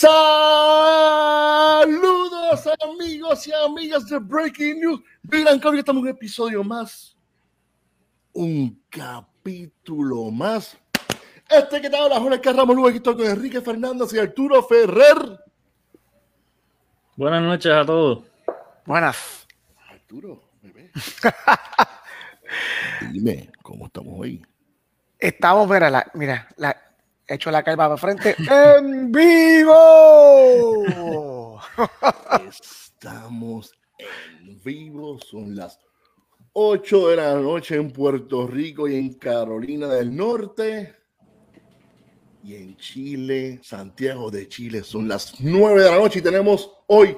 Saludos amigos y amigas de Breaking News. Miran que hoy estamos en un episodio más. Un capítulo más. Este que te habla Jorge Carramos Lugo, aquí estoy con Enrique Fernández y Arturo Ferrer. Buenas noches a todos. Buenas. Arturo, bebé. Dime, ¿cómo estamos hoy? Estamos, mira, la, mira, la, hecho la calva para frente en vivo. Estamos en vivo, son las 8 de la noche en Puerto Rico y en Carolina del Norte. Y en Chile, Santiago de Chile, son las 9 de la noche y tenemos hoy,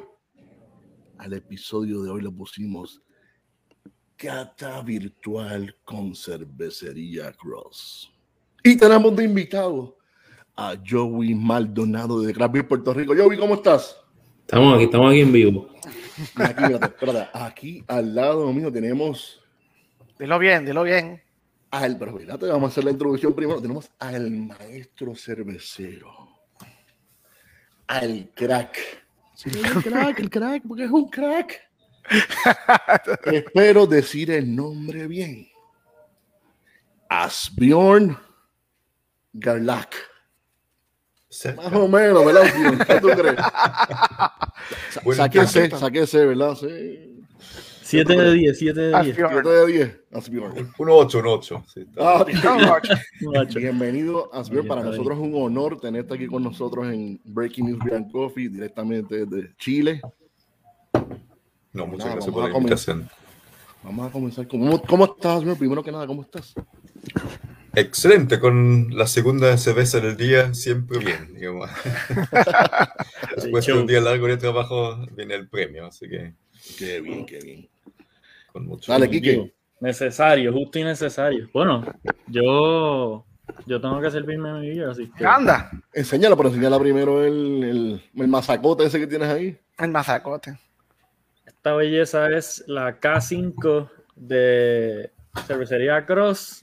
al episodio de hoy lo pusimos Cata Virtual con Cervecería Cross. Y tenemos de invitado a Joey Maldonado de Craft Puerto Rico. Joey, ¿cómo estás? Estamos aquí, estamos aquí en vivo. Aquí, espérate, aquí al lado mío tenemos Dilo bien, dilo bien. al, pero espérate, vamos a hacer la introducción primero. Tenemos al maestro cervecero, al crack. Sí, el crack, el crack, porque es un crack. Espero decir el nombre bien. Asbjorn Garlack. Más o menos, ¿verdad? ¿Qué tú crees? Bueno, saqué C, ¿verdad? Sí. 7 de 10, 7 de 10. Asbjorn. 7 de 10. Asbjorn. Un 8, un 8. Sí, está Ah. Macho. Bienvenido, Asbjorn. Para nosotros es un honor tenerte aquí con nosotros en Breaking News Beer and Coffee, directamente desde Chile. No, muchas Nada, gracias vamos por la a comenzar. invitación. Vamos a comenzar. con- ¿Cómo, cómo estás, Asbjorn? Primero que nada, ¿cómo estás? Excelente, con la segunda cerveza del día, siempre bien. digamos. Después de un día largo de trabajo, viene el premio, así que Qué bien, qué bien. con mucho. Dale, Kike. Necesario, justo y necesario. Bueno, yo, yo tengo que servirme mi vida, así que. Anda, Enséñala, pero enséñala primero el, el, el mazacote ese que tienes ahí. el mazacote. Esta belleza es la K5 de Cervecería Cross.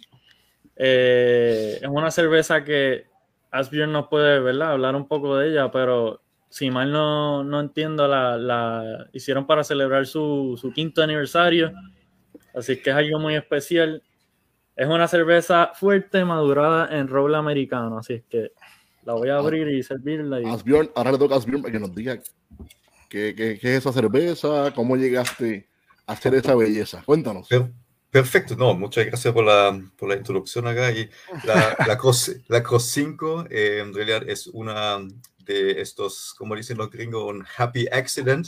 Eh, es una cerveza que Asbjorn nos puede ¿verdad? hablar un poco de ella, pero si mal no, no entiendo, la, la hicieron para celebrar su, su quinto aniversario. Así que es algo muy especial. Es una cerveza fuerte, madurada en roble americano. Así es que la voy a abrir y servirla. Y... Asbjorn, ahora le toca a Asbjorn para que nos diga qué, qué, qué es esa cerveza, cómo llegaste a hacer esa belleza. Cuéntanos. Perfecto, no, muchas gracias por la, por la introducción acá. Y la, la, Cross, la Cross 5 eh, en realidad es una de estos, como dicen los gringos, un happy accident,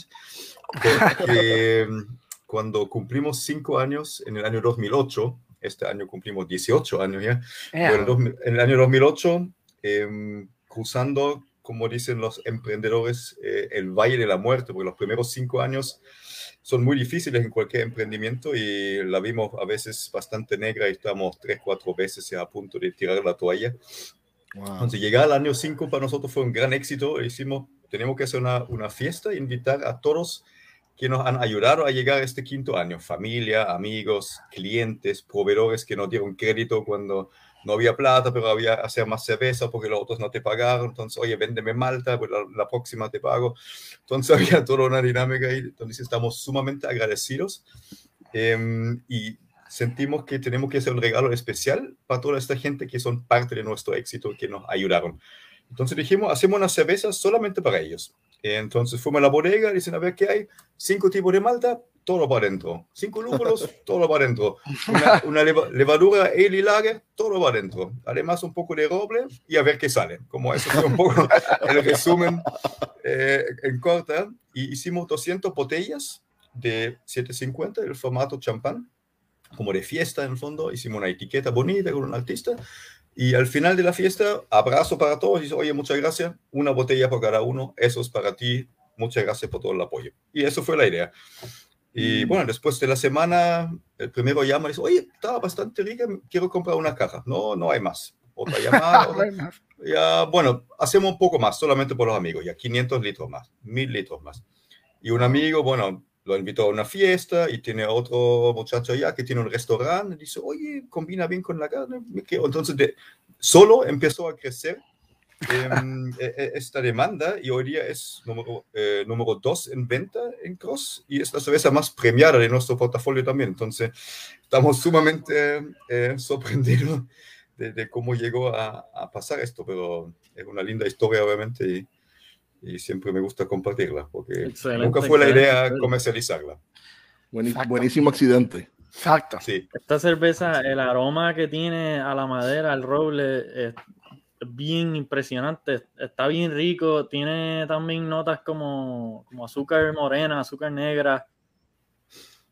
porque cuando cumplimos 5 años en el año 2008, este año cumplimos 18 años ya, en mil- en el año 2008, em, cruzando, como dicen los emprendedores, eh, el valle de la muerte, porque los primeros cinco años son muy difíciles en cualquier emprendimiento y la vimos a veces bastante negra y estábamos tres, cuatro veces ya a punto de tirar la toalla. Wow. Entonces, llegar al año 5 para nosotros fue un gran éxito. Hicimos, tenemos que hacer una, una fiesta e invitar a todos que nos han ayudado a llegar a este quinto año. Familia, amigos, clientes, proveedores que nos dieron crédito cuando no había plata, pero había hacer más cerveza porque los otros no te pagaron. Entonces, oye, véndeme Malta, pues la, la próxima te pago. Entonces, había toda una dinámica ahí. Entonces, estamos sumamente agradecidos. Em, y sentimos que tenemos que hacer un regalo especial para toda esta gente que son parte de nuestro éxito, que nos ayudaron. Entonces dijimos, hacemos una cerveza solamente para ellos. Entonces fuimos a la bodega, dicen, a ver qué hay, cinco tipos de malta, todo para adentro. Cinco lúpulos, todo para adentro. Una, una leva- levadura y lager, todo para adentro. Además un poco de roble y a ver qué sale. Como eso fue un poco el resumen eh, en corta. Y hicimos 200 botellas de 750, el formato champán como de fiesta en el fondo, hicimos una etiqueta bonita con un artista y al final de la fiesta, abrazo para todos y dice, oye, muchas gracias, una botella por cada uno, eso es para ti, muchas gracias por todo el apoyo. Y eso fue la idea. Y Mm. bueno, después de la semana, el primero llama y dice, oye, estaba bastante rica, quiero comprar una caja. No, no hay más. Otra llamada, otra- ya, bueno, hacemos un poco más, solamente por los amigos, ya 500 litros más, 1000 litros más. Y un amigo, bueno, lo invitó a una fiesta y tiene otro muchacho allá que tiene un restaurante dice, oye, combina bien con la carne. me quedo". Entonces, de, solo empezó a crecer em, e- e- esta demanda y hoy día es número, eh, número dos en venta en Cross y es la cerveza más premiada de nuestro portafolio también. Entonces, estamos sumamente eh, sorprendidos de, de cómo llegó a, a pasar esto, pero es una linda historia, obviamente, y, y siempre me gusta compartirla, porque Excelente, nunca fue la idea comercializarla. Exacto. buenísimo accidente. Exacto. Sí, Esta cerveza, el aroma que tiene a la madera, al roble, es bien impresionante. Está bien rico. Tiene también notas como, como azúcar morena, azúcar negra.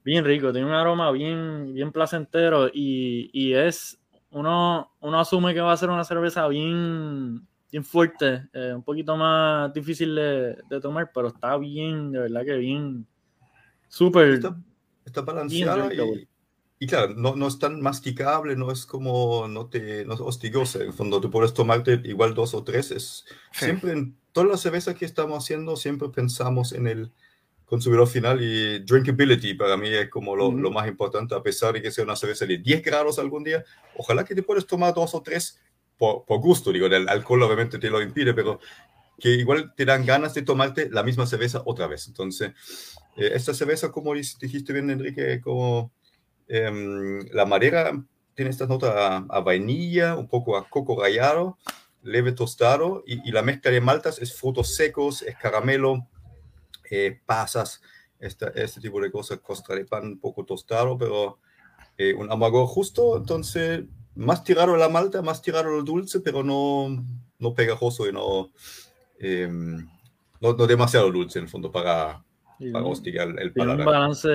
Bien rico. Tiene un aroma bien, bien placentero. Y, y es. Uno, uno asume que va a ser una cerveza bien, bien fuerte, eh, un poquito más difícil de, de tomar, pero está bien, de verdad que bien. Súper. está, está balanceada y. y claro, no, no es tan masticable, no es como, no te, no es hostigosa. En el fondo, tú puedes tomarte igual dos o tres. Es, Sí. Siempre en todas las cervezas que estamos haciendo, siempre pensamos en el consumidor final y drinkability para mí es como lo, Ujú. lo más importante, a pesar de que sea una cerveza de 10 grados algún día. Ojalá que te puedes tomar dos o tres por, por gusto, digo, el alcohol obviamente te lo impide, pero que igual te dan ganas de tomarte la misma cerveza otra vez. Entonces, eh, esta cerveza, como dijiste bien, Enrique, como em, la madera tiene esta nota a, a vainilla, un poco a coco rallado, leve tostado, y, y la mezcla de maltas es frutos secos, es caramelo, eh, pasas, esta- este tipo de cosas, costra de pan un poco tostado, pero eh, un amargor justo, entonces más tirado a la malta, más tirado al dulce, pero no, no pegajoso y no, em, no, no demasiado dulce en el fondo para, para un- hostigar el un paladar. balance,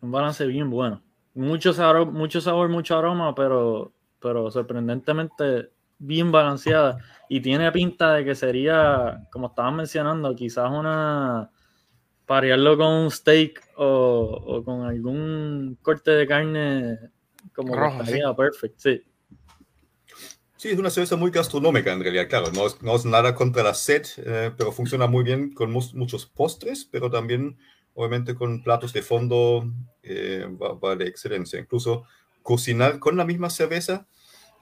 un balance bien bueno. Mucho sabor, mucho sabor, mucho aroma, pero, pero sorprendentemente bien balanceada. Y tiene pinta de que sería, como estaban mencionando, quizás una parearlo con un steak o, o con algún corte de carne como Rojo, estaría perfecto. Sí. Sí, es una cerveza muy gastronómica en realidad, claro, no es, no es nada contra la sed, eh, pero funciona muy bien con mus- muchos postres, pero también obviamente con platos de fondo eh, va, va de excelencia. Incluso cocinar con la misma cerveza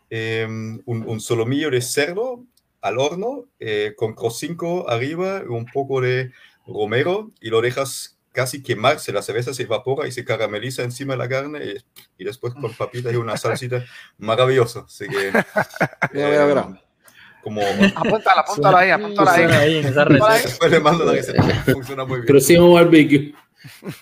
eh, un, un solomillo de cerdo al horno eh, con crocinco arriba, un poco de romero y lo dejas casi quemarse, la cerveza se evapora y se carameliza encima de la carne y, y después con papitas y una salsita maravilloso. Así que... Mira, mira, mira. Como Apúntala, apúntala ahí, apúntala ahí. ahí en esa después le mando la receta, funciona muy bien. Próximo barbecue.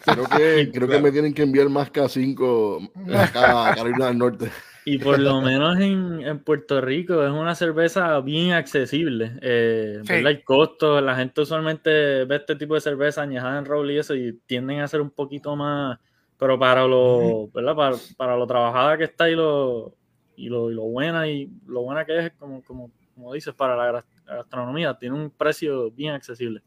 Creo que, creo que me tienen que enviar más K5 acá a Carolina del Norte. Y por lo menos en, en Puerto Rico es una cerveza bien accesible. Eh, Sí. El costo, la gente usualmente ve este tipo de cerveza añejada en roble y eso y tienden a ser un poquito más, pero para lo, ¿verdad? Para, para lo trabajada que está y lo, y lo, y lo buena y lo buena que es, como, como, como dices, para la gastronomía, tiene un precio bien accesible.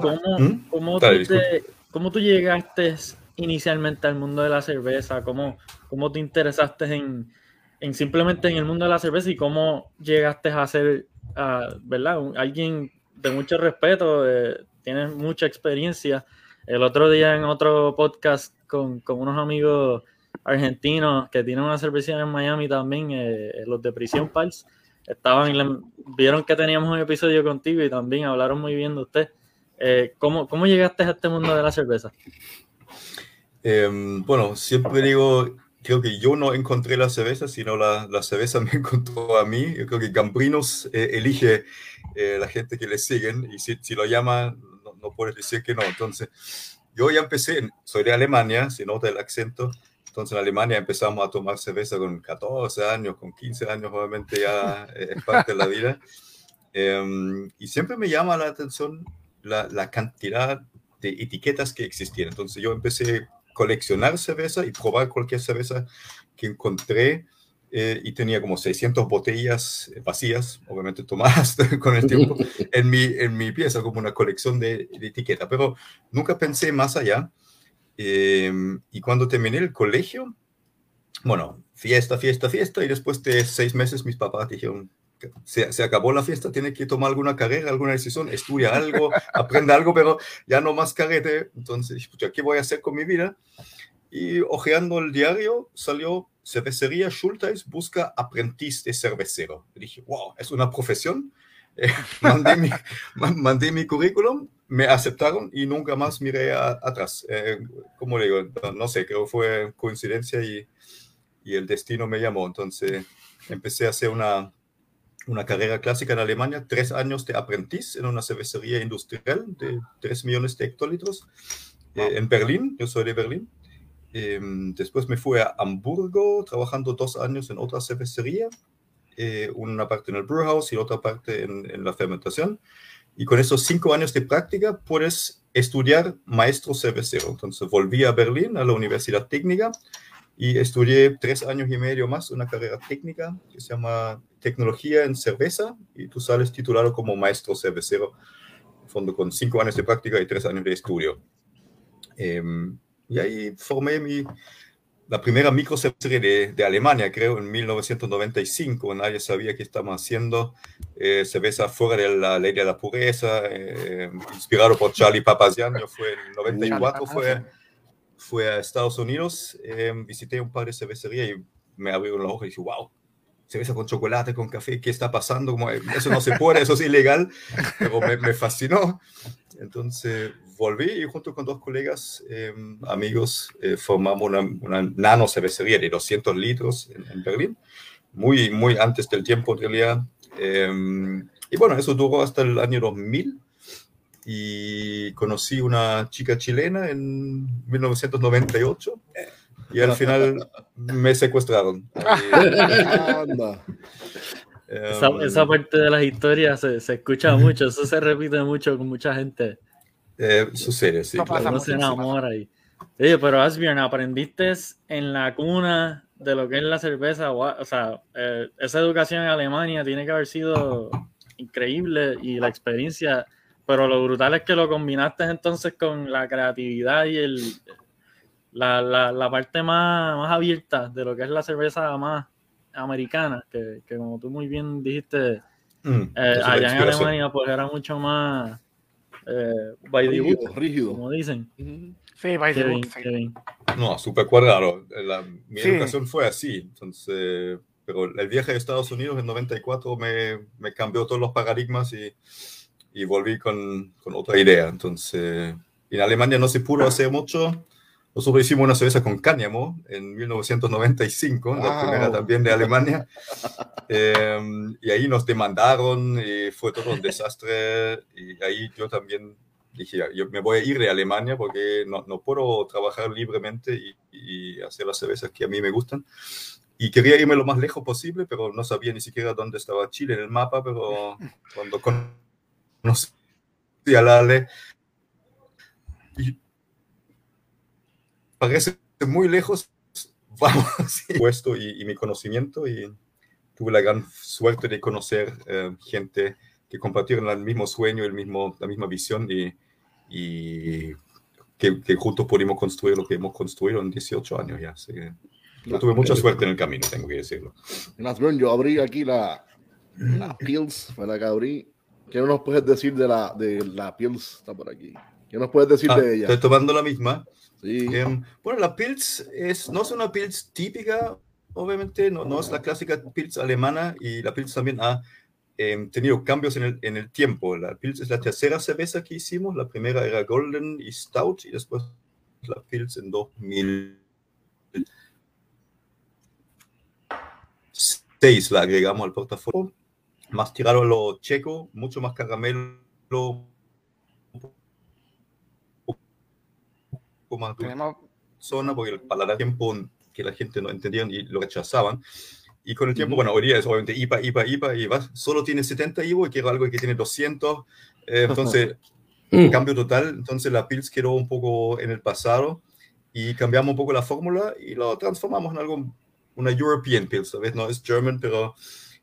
¿cómo, ¿Mm? cómo tú te- cómo tú llegaste inicialmente al mundo de la cerveza? ¿Cómo, cómo te interesaste en, en simplemente en el mundo de la cerveza y cómo llegaste a ser, ah, ¿verdad? Un- alguien de mucho respeto, eh, tienes mucha experiencia. El otro día en otro podcast con, con unos amigos argentinos que tienen una cervecería en Miami también, eh, los de Prisión Pals, estaban, le- vieron que teníamos un episodio contigo y también hablaron muy bien de usted. Eh, ¿cómo, ¿Cómo llegaste a este mundo de la cerveza? Em, bueno, siempre digo, creo que yo no encontré la cerveza, sino la, la cerveza me encontró a mí. Yo creo que Gambrinos eh, elige eh, la gente que le siguen y si, si lo llama, no, no puedes decir que no. Entonces, yo ya empecé, soy de Alemania, se nota el acento. Entonces, en Alemania empezamos a tomar cerveza con 14 años, con 15 años, obviamente ya eh, es parte de la vida. Em, y siempre me llama la atención la, la cantidad de etiquetas que existían. Entonces, yo empecé a coleccionar cerveza y probar cualquier cerveza que encontré. eh, y tenía como 600 botellas eh, vacías, obviamente tomadas con el tiempo, en mi, en mi pieza, como una colección de, de etiquetas. Pero nunca pensé más allá. Eh, y cuando terminé el colegio, bueno, fiesta, fiesta, fiesta, y después de seis meses mis papás dijeron, se, se acabó la fiesta, tiene que tomar alguna carrera, alguna decisión, estudia algo, aprenda algo, pero ya no más carrete. Entonces, ¿qué voy a hacer con mi vida? Y ojeando el diario salió cervecería Schulteis busca aprendiz de cervecero. Y dije, wow, es una profesión. Eh, mandé, mi, mandé, mi, currículum, me aceptaron y nunca más miré atrás. Eh, como digo, no, sé, creo que fue coincidencia y, y, el destino me llamó. Entonces empecé a hacer una, una carrera clásica en Alemania, tres años de aprendiz en una cervecería industrial de 3 millones de hectolitros eh, en Berlín. Yo soy de Berlín. Em, después me fui a Hamburgo, trabajando dos años en otra cervecería, eh, una parte en el brewhouse y otra parte en, en, la fermentación. Y con esos cinco años de práctica puedes estudiar maestro cervecero. Entonces volví a Berlín, a la Universidad Técnica, y estudié tres años y medio más una carrera técnica que se llama Tecnología en Cerveza, y tú sales titulado como maestro cervecero, en fondo con cinco años de práctica y tres años de estudio. Eh, y ahí formé mi, la primera microcervecería de, de, Alemania, creo, en 1995. Nadie sabía que estábamos haciendo eh, cerveza fuera de la ley de la pureza, eh, inspirado por Charlie Papazian. Yo fue en 94, fue, fue a Estados Unidos, eh, visité un par de cervecerías y me abrieron los ojos y dije, wow, cerveza con chocolate, con café, ¿qué está pasando? Como, eso no se puede, eso es ilegal, pero me, me fascinó. Entonces volví y junto con dos colegas, eh, amigos, eh, formamos una, una, nano cervecería de 200 litros en, en, Berlín, muy, muy antes del tiempo en realidad. Eh, y bueno, eso duró hasta el año 2000 y conocí una chica chilena en 1998 y al final me secuestraron. Esa, esa, parte de las historias se, se, escucha mucho, eso se repite mucho con mucha gente. Eh, sucede, sí. Claro. No se enamora ahí. Oye, pero Asbjorn, aprendiste en la cuna de lo que es la cerveza, o sea, eh, esa educación en Alemania tiene que haber sido increíble y la experiencia, pero lo brutal es que lo combinaste entonces con la creatividad y el, la, la, la parte más, más abierta de lo que es la cerveza más americana, que, que como tú muy bien dijiste, mm, eh, allá en Alemania pues era mucho más eh, by the book, rígido, como dicen. Sí, by the book. Sí. No, súper cuadrado. La, mi sí. educación fue así, entonces, pero el viaje a Estados Unidos en 94 me, me cambió todos los paradigmas y, y volví con, con, otra idea. Entonces, en Alemania no se pudo hacer mucho nosotros hicimos una cerveza con cáñamo en 1995, wow. la primera también de Alemania. Eh, y ahí nos demandaron y fue todo un desastre. Y ahí yo también dije, yo me voy a ir de Alemania porque no, no puedo trabajar libremente y, y, hacer las cervezas que a mí me gustan. Y quería irme lo más lejos posible, pero no sabía ni siquiera dónde estaba Chile en el mapa, pero cuando conocí a Lale, y parece muy lejos, vamos, puesto y, y, mi conocimiento y tuve la gran suerte de conocer eh, gente que compartieron el mismo sueño, el mismo, la misma visión y, y que, que, juntos pudimos construir lo que hemos construido en 18 años ya. Así que yo tuve mucha suerte en el camino, tengo que decirlo. Yo abrí aquí la, la Pills, fue la que abrí. ¿Qué nos puedes decir de la, de la Pills? Está por aquí. ¿Qué nos puedes decir ah, de ella? Estoy tomando la misma. Sí. Eh, bueno, la Pilz es, no es una Pilz típica, obviamente, no, no es la clásica Pilz alemana y la Pilz también ha eh, tenido cambios en el, en el, tiempo. La Pilz es la tercera cerveza que hicimos, la primera era Golden y Stout y después la Pilz en 2006 la agregamos al portafolio. Más tirado a lo checo, mucho más caramelo, más Tenemos... zona, porque el paladar tiempo que la gente no entendía y lo rechazaban. Y con el tiempo, bueno, hoy día es obviamente IPA, IPA, IPA, y vas, solo tiene 70 IVO y quiero algo que tiene 200. Eh, entonces, cambio total. Entonces, la Pils quedó un poco en el pasado y cambiamos un poco la fórmula y lo transformamos en algo, una European Pils, ¿sabes? No es German, pero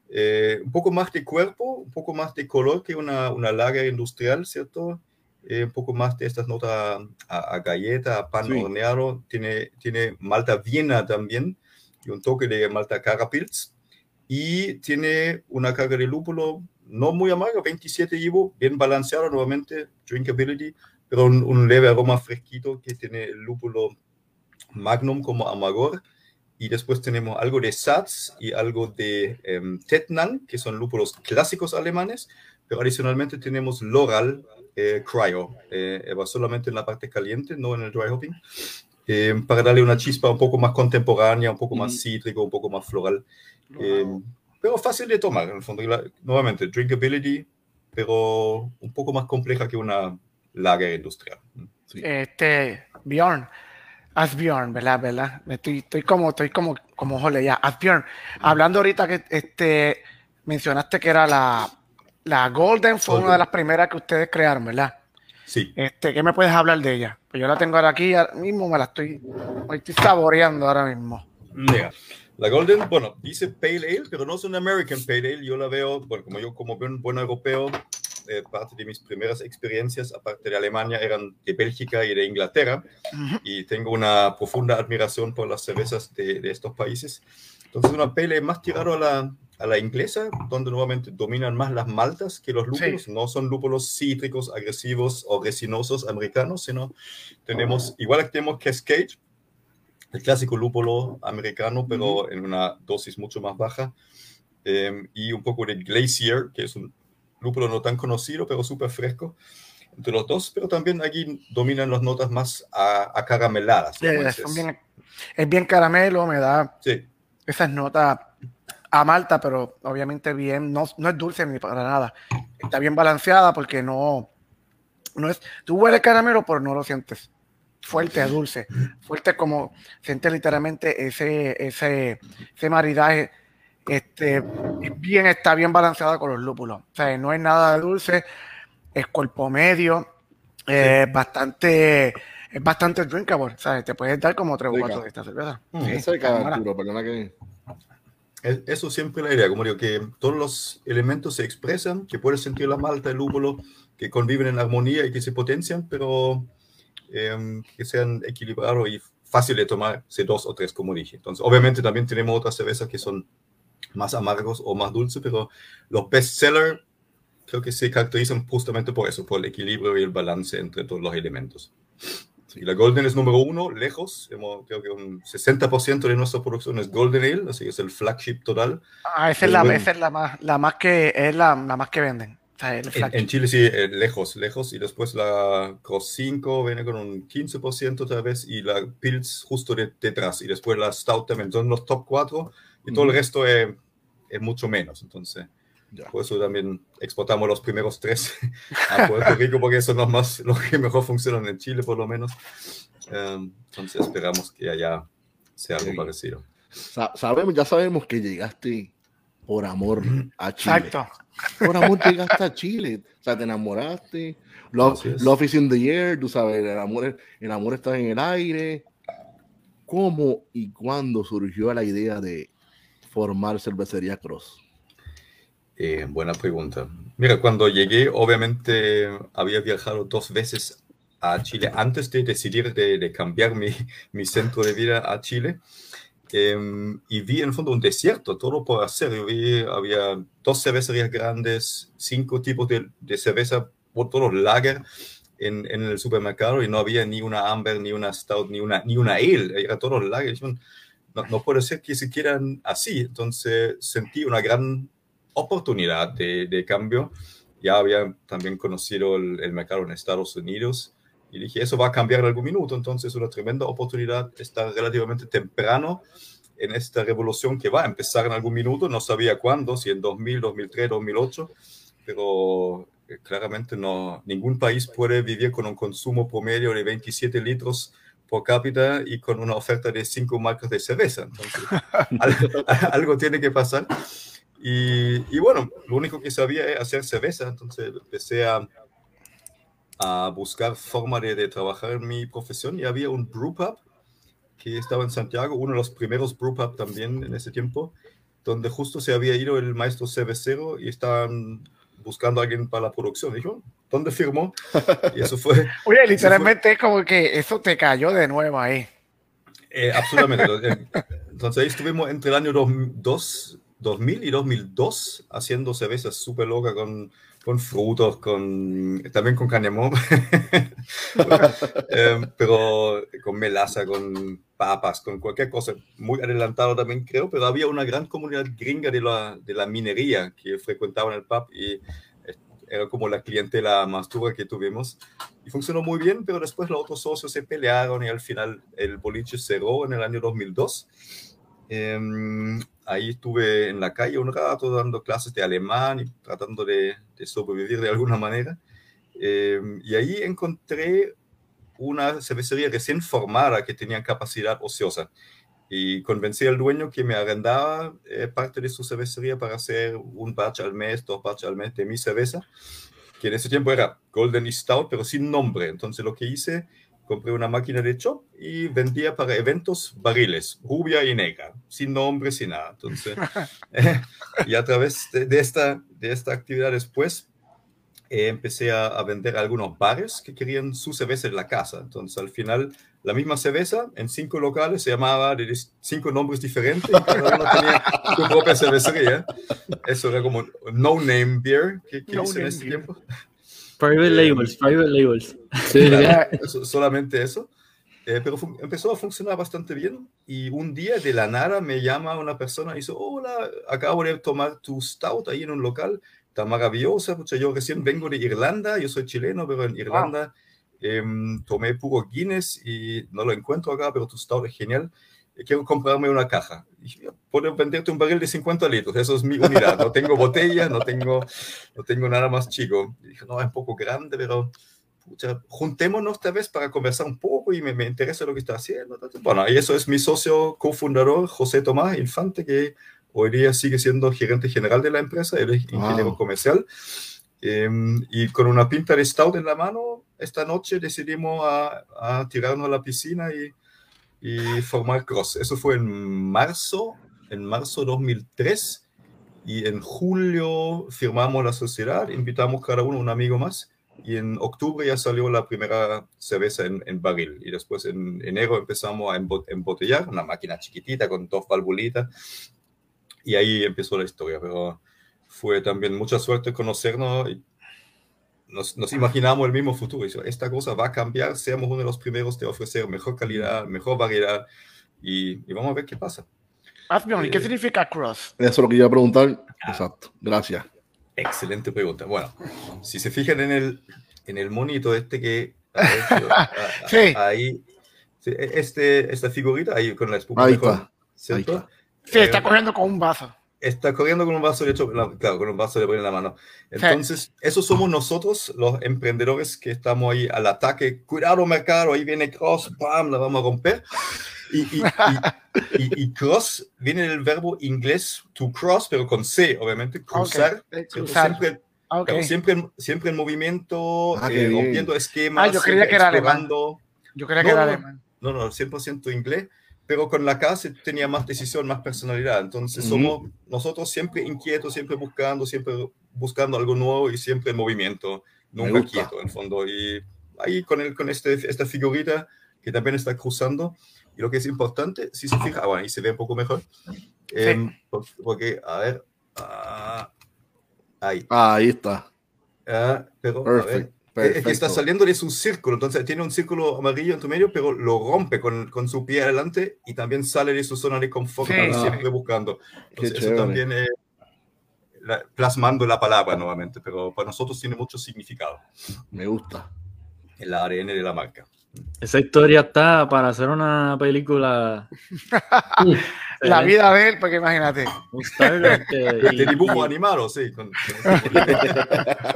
eh, un poco más de cuerpo, un poco más de color que una, una lager industrial, ¿cierto? Eh, un poco más de estas notas a, a, galleta, a pan sí. horneado, tiene, tiene malta viena también y un toque de malta carapils y tiene una carga de lúpulo no muy amarga, 27 Ivo, bien balanceado nuevamente, drinkability, pero un, un, leve aroma fresquito que tiene el lúpulo magnum como amargor. Y después tenemos algo de Satz y algo de um, Tetnan, que son lúpulos clásicos alemanes, pero adicionalmente tenemos Loral eh, Cryo, eh, va solamente en la parte caliente, no en el dry hopping, eh, para darle una chispa un poco más contemporánea, un poco más cítrico, un poco más floral, pero fácil de tomar, en el fondo. nuevamente, drinkability, pero un poco más compleja que una lager industrial. Sí. Este, Bjorn, Asbjorn, ¿verdad? ¿verdad? Estoy, estoy como, estoy como, como jole ya. Asbjorn, hablando ahorita que este, mencionaste que era la, la Golden, fue una de las primeras que ustedes crearon, ¿verdad? Sí. Este, ¿Qué me puedes hablar de ella? Pues yo la tengo ahora aquí, ahora mismo me la estoy, me estoy saboreando ahora mismo. Mira, la Golden, bueno, dice Pale Ale, pero no es una American Pale Ale. Yo la veo, bueno, como yo como buen, buen europeo, eh, parte de mis primeras experiencias, aparte de Alemania, eran de Bélgica y de Inglaterra, y tengo una profunda admiración por las cervezas de, de estos países. Entonces, una pele más tirado a la, a la inglesa, donde nuevamente dominan más las maltas que los lúpulos. Sí. No son lúpulos cítricos, agresivos o resinosos americanos, sino tenemos, igual que tenemos Cascade, el clásico lúpulo americano, pero en una dosis mucho más baja, eh, y un poco de Glacier, que es un lúpulo no tan conocido, pero súper fresco entre los dos, pero también aquí dominan las notas más acarameladas. Sí, es, bien, es bien caramelo, me da sí. esas notas a malta, pero obviamente bien, no, no es dulce ni para nada. Está bien balanceada porque no, no es, tú hueles caramelo, pero no lo sientes fuerte a dulce, fuerte como sientes literalmente ese, ese, ese maridaje este, bien, está bien balanceada con los lúpulos. O sea, no es nada de dulce, es cuerpo medio, eh, bastante, es bastante drinkable. Sea, te puedes dar como tres o cuatro de esta cerveza. Mm, sí, esa Arturo, perdona que... Eso siempre es la idea, como digo, que todos los elementos se expresan, que puedes sentir la malta, el lúpulo, que conviven en armonía y que se potencian, pero eh, que sean equilibrados y fácil de tomar, dos o tres, como dije. Entonces, obviamente también tenemos otras cervezas que son más amargos o más dulces, pero los bestsellers creo que se caracterizan justamente por eso, por el equilibrio y el balance entre todos los elementos. Y la Golden es número uno, lejos. Hemos, creo que un 60% de nuestra producción es Golden Ale, así que es el flagship total. Ah, esa es, la, esa es la, más, la más que es la, la más que venden. O sea, el en, en, Chile sí, eh, lejos, lejos. Y después la Cross 5 viene con un 15% otra vez y la Pils justo de, detrás. Y después la Stout también. Son los top 4 y todo el resto es, es mucho menos. Entonces, ya. por eso también exportamos los primeros tres a Puerto Rico, porque eso no es más lo que mejor funcionan en Chile, por lo menos. Um, entonces, esperamos que allá sea algo sí. parecido. Sa sabemos, ya sabemos que llegaste por amor a Chile. Exacto. Por amor llegaste a Chile. O sea, te enamoraste. Love, love is in the air, tú sabes, el amor, el amor está en el aire. ¿Cómo y cuándo surgió la idea de formar Cervecería Cross? Eh, buena pregunta. Mira, cuando llegué, obviamente había viajado dos veces a Chile antes de decidir de, de cambiar mi, mi, centro de vida a Chile. Eh, y vi en el fondo un desierto, todo por hacer. Yo vi, había dos cervecerías grandes, cinco tipos de, de cerveza, todos lager en, en, el supermercado y no había ni una amber, ni una stout, ni una, ni una ale, era todo lager. No, no puede ser que se quieran así. Entonces sentí una gran oportunidad de, de, cambio. Ya había también conocido el, el, mercado en Estados Unidos y dije, eso va a cambiar en algún minuto. Entonces, una tremenda oportunidad estar relativamente temprano en esta revolución que va a empezar en algún minuto. No sabía cuándo, si en 2000, 2003, 2008, pero eh, claramente no, ningún país puede vivir con un consumo promedio de 27 litros por cápita y con una oferta de cinco marcas de cerveza. Entonces, algo, algo tiene que pasar. Y, y, bueno, lo único que sabía es hacer cerveza, entonces empecé a, a buscar forma de, de, trabajar en mi profesión y había un brewpub que estaba en Santiago, uno de los primeros brewpub también en ese tiempo, donde justo se había ido el maestro cervecero y estaban buscando a alguien para la producción. Dijo, ¿dónde firmó? Y eso fue... Oye, literalmente es como que eso te cayó de nuevo ahí. Eh, absolutamente. Entonces ahí estuvimos entre el año 2002 2000 y 2002 haciendo cervezas súper loca con con frutos, con, también con canemón, Em, pero con melaza, con papas, con cualquier cosa, muy adelantado también creo, pero había una gran comunidad gringa de la, de la minería que frecuentaban el pub y era como la clientela más dura que tuvimos. Y funcionó muy bien, pero después los otros socios se pelearon y al final el boliche cerró en el año 2002. Em, ahí estuve en la calle un rato dando clases de alemán y tratando de, de sobrevivir de alguna manera. Em, y ahí encontré una cervecería recién formada que tenía capacidad ociosa y convencí al dueño que me arrendaba eh, parte de su cervecería para hacer un batch al mes, dos batch al mes de mi cerveza, que en ese tiempo era Golden Stout, pero sin nombre. Entonces lo que hice, compré una máquina de chop y vendía para eventos barriles, rubia y negra, sin nombre, sin nada. Entonces, y a través de, de, esta, de esta actividad después, eh, empecé a, a, vender a algunos bares que querían su cerveza en la casa. Entonces, al final, la misma cerveza en cinco locales se llamaba de cinco nombres diferentes y cada uno tenía su propia cervecería. Eso era como no name beer que, que No hice en ese beer. tiempo. Private Eh, labels, private labels. Sí, solamente eso. Eh, pero empezó a funcionar bastante bien y un día de la nada me llama una persona y dice, hola, acabo de tomar tu stout ahí en un local, está maravillosa, pucha, yo recién vengo de Irlanda, yo soy chileno, pero en Irlanda em, tomé puro Guinness y no lo encuentro acá, pero tu stout es genial, eh, quiero comprarme una caja. Y puedo venderte un barril de 50 litros, eso es mi unidad, no tengo botella, no tengo, no tengo nada más chico. Y dije, no, es un poco grande, pero pucha, juntémonos esta vez para conversar un poco y me, me interesa lo que está haciendo. Bueno, y eso es mi socio cofundador, José Tomás Infante, que hoy día sigue siendo gerente general de la empresa, él es ingeniero Wow. comercial. Eh, y con una pinta de stout en la mano, esta noche decidimos a, a tirarnos a la piscina y, y formar Cross. Eso fue en marzo, en marzo 2003. Y en julio firmamos la sociedad, invitamos cada uno un amigo más y en octubre ya salió la primera cerveza en, en barril y después en enero empezamos a embo- embotellar, una máquina chiquitita con dos valvulitas y ahí empezó la historia, pero fue también mucha suerte conocernos y nos, nos imaginamos el mismo futuro. Esta cosa va a cambiar, seamos uno de los primeros de ofrecer mejor calidad, mejor variedad y, y vamos a ver qué pasa. Asbjorn, ¿y qué Eh, significa cross? Eso es lo que iba a preguntar. Exacto. Gracias. Excelente pregunta. Bueno, si se fijan en el, en el monito este que... a ver, yo- a- a- Sí. Ahí, sí, este, esta figurita, ahí con la espuma Ahí mejor, está. Ahí ¿cierto? está. Sí, está Eh, corriendo con un vaso. Está corriendo con un vaso de hecho, claro, con un vaso de en la mano. Entonces, esos somos nosotros, los emprendedores que estamos ahí al ataque. Cuidado, mercado, ahí viene Cross, ¡pam! La vamos a romper. Y, y, y, y- y cross viene del verbo inglés to cross, pero con C, obviamente, cruzar. Ok, eh, ¿cierto? cruzar. Siempre, Ok. claro, siempre, en- siempre en movimiento, Ah, eh, rompiendo esquemas. Ah, yo creía que era alemán. Yo creía No, que era no. alemán. No, no, 100% inglés, pero con la casa tenía más decisión, más personalidad. Entonces somos nosotros siempre inquietos, siempre buscando, siempre buscando algo nuevo y siempre en movimiento, nunca quieto en el fondo. Y ahí con, el, con este, esta figurita que también está cruzando. Y lo que es importante, si se fija, ah, bueno, ahí se ve un poco mejor. Em, por- porque, a ver, ah, ahí. Ah, ahí está. Ah, pero, a ver, Perfecto. es que está saliendo de su círculo, entonces tiene un círculo amarillo en tu medio, pero lo rompe con, con su pie adelante y también sale de su zona de confort, Sí. Ah. siempre buscando. Entonces, eso también es la- plasmando la palabra nuevamente, pero para nosotros tiene mucho significado Me gusta. en la ADN de la marca. Esa historia está para hacer una película. La vida de él, porque imagínate. De dibujo animado, sí. con- con ese-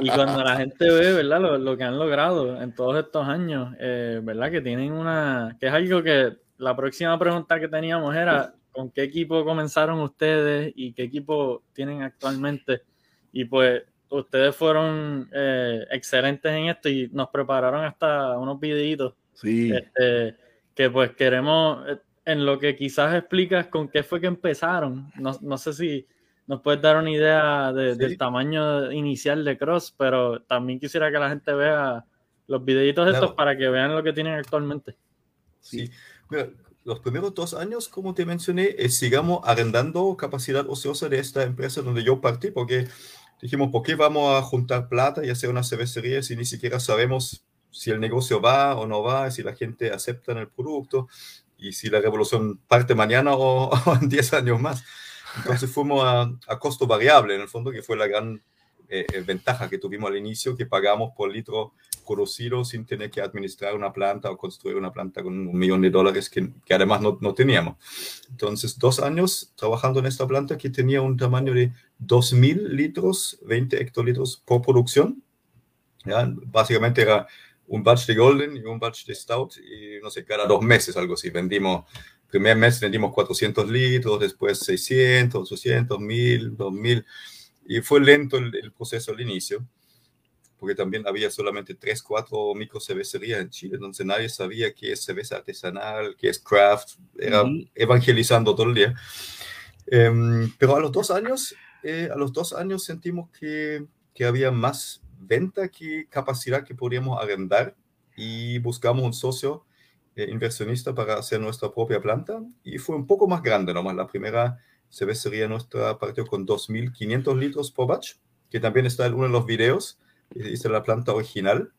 Y cuando la gente ve, ¿verdad? Lo, lo que han logrado en todos estos años, eh, ¿verdad? Que tienen una... Que es algo que la próxima pregunta que teníamos era, ¿con qué equipo comenzaron ustedes y qué equipo tienen actualmente? Y pues ustedes fueron eh, excelentes en esto y nos prepararon hasta unos videitos Sí. este, que pues queremos, eh, en lo que quizás explicas con qué fue que empezaron. No, no sé si nos puedes dar una idea de- Sí. del tamaño inicial de Cross, pero también quisiera que la gente vea los videitos estos Claro. para que vean lo que tienen actualmente. Sí. Mira, los primeros dos años, como te mencioné, eh, sigamos arrendando capacidad ociosa de esta empresa donde yo partí, porque dijimos, ¿por qué vamos a juntar plata y hacer una cervecería si ni siquiera sabemos si el negocio va o no va, si la gente acepta el producto y si la revolución parte mañana o, en 10 años más? Entonces fuimos a, a, costo variable, en el fondo, que fue la gran eh, eh, ventaja que tuvimos al inicio, que pagamos por litro producido sin tener que administrar una planta o construir una planta con un millón de dólares que, que además no, no, teníamos. Entonces, dos años trabajando en esta planta que tenía un tamaño de 2.000 litros, 20 hectolitros por producción. ¿ya? Básicamente era un batch de Golden y un batch de Stout y no sé, cada dos meses algo así. Vendimos, primer mes vendimos 400 litros, después 600, 800, 1000, 2000 y fue lento el, el proceso al inicio porque también había solamente tres, cuatro micro cervecerías en Chile, entonces nadie sabía qué es cerveza artesanal, qué es craft, era evangelizando todo el día. Um, pero a los dos años, eh, a los dos años sentimos que, que había más venta que capacidad que podíamos arrendar y buscamos un socio eh, inversionista para hacer nuestra propia planta y fue un poco más grande nomás. La primera cervecería nuestra partió con 2.500 litros por batch, que también está en uno de los videos hice la planta original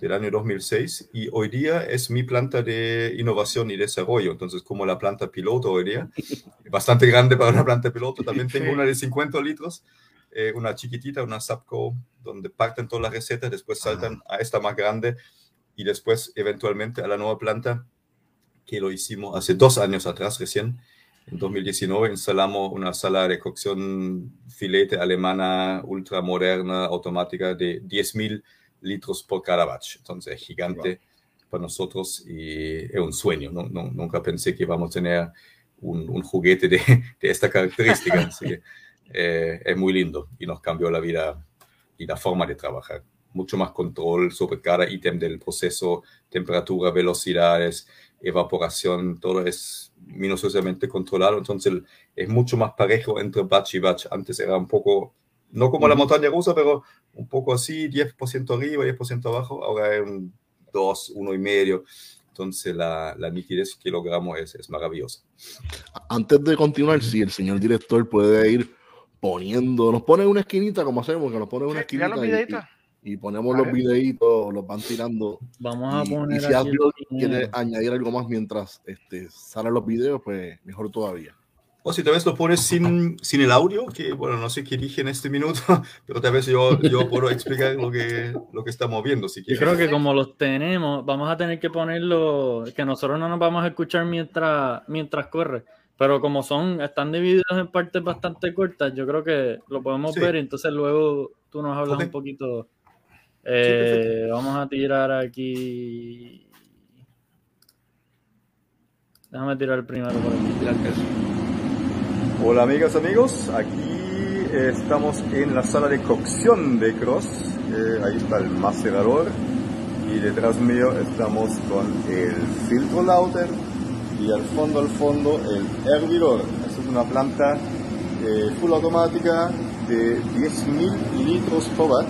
del año 2006 y hoy día es mi planta de innovación y desarrollo. Entonces, como la planta piloto hoy día, bastante grande para una planta piloto, también tengo una de 50 litros, eh, una chiquitita, una Sapco, donde parten todas las recetas, después saltan a esta más grande y después eventualmente a la nueva planta que lo hicimos hace dos años atrás recién. En 2019 instalamos una sala de cocción filete alemana ultra moderna, automática, de 10.000 litros por cada batch. Entonces es gigante para nosotros y es un sueño. No, no, nunca pensé que íbamos a tener un, un juguete de, de, esta característica. Así que eh, es muy lindo y nos cambió la vida y la forma de trabajar. Mucho más control sobre cada ítem del proceso, temperatura, velocidades, evaporación, todo es minuciosamente controlado, entonces es mucho más parejo entre batch y batch. Antes era un poco, no como la montaña rusa, pero un poco así, 10% arriba, 10% abajo, ahora es un 2, 1 y medio. Entonces la, la nitidez que logramos es, es, maravillosa. Antes de continuar, si el señor director puede ir poniendo, nos pone una esquinita como hacemos, que nos pone una esquinita. Y, y, ponemos los videitos, los van tirando. Vamos a poner. Y si alguien quiere añadir algo más mientras este, salen los videos, pues mejor todavía. O si tal vez lo pones sin, sin el audio, que bueno, no sé qué dije en este minuto, pero tal vez yo, yo puedo explicar lo que, lo que estamos viendo. Si yo creo que como los tenemos, vamos a tener que ponerlo, que nosotros no nos vamos a escuchar mientras, mientras corre. Pero como son, están divididos en partes bastante cortas, yo creo que lo podemos sí. ver y entonces luego tú nos hablas okay. un poquito. Eh, sí, vamos a tirar aquí. Déjame tirar primero por aquí. Hola amigas, amigos, aquí estamos en la sala de cocción de Cross. Eh, ahí está el macerador y detrás mío estamos con el filtro lauter y al fondo, al fondo, el hervidor. Esta es una planta eh, full automática de 10.000 litros por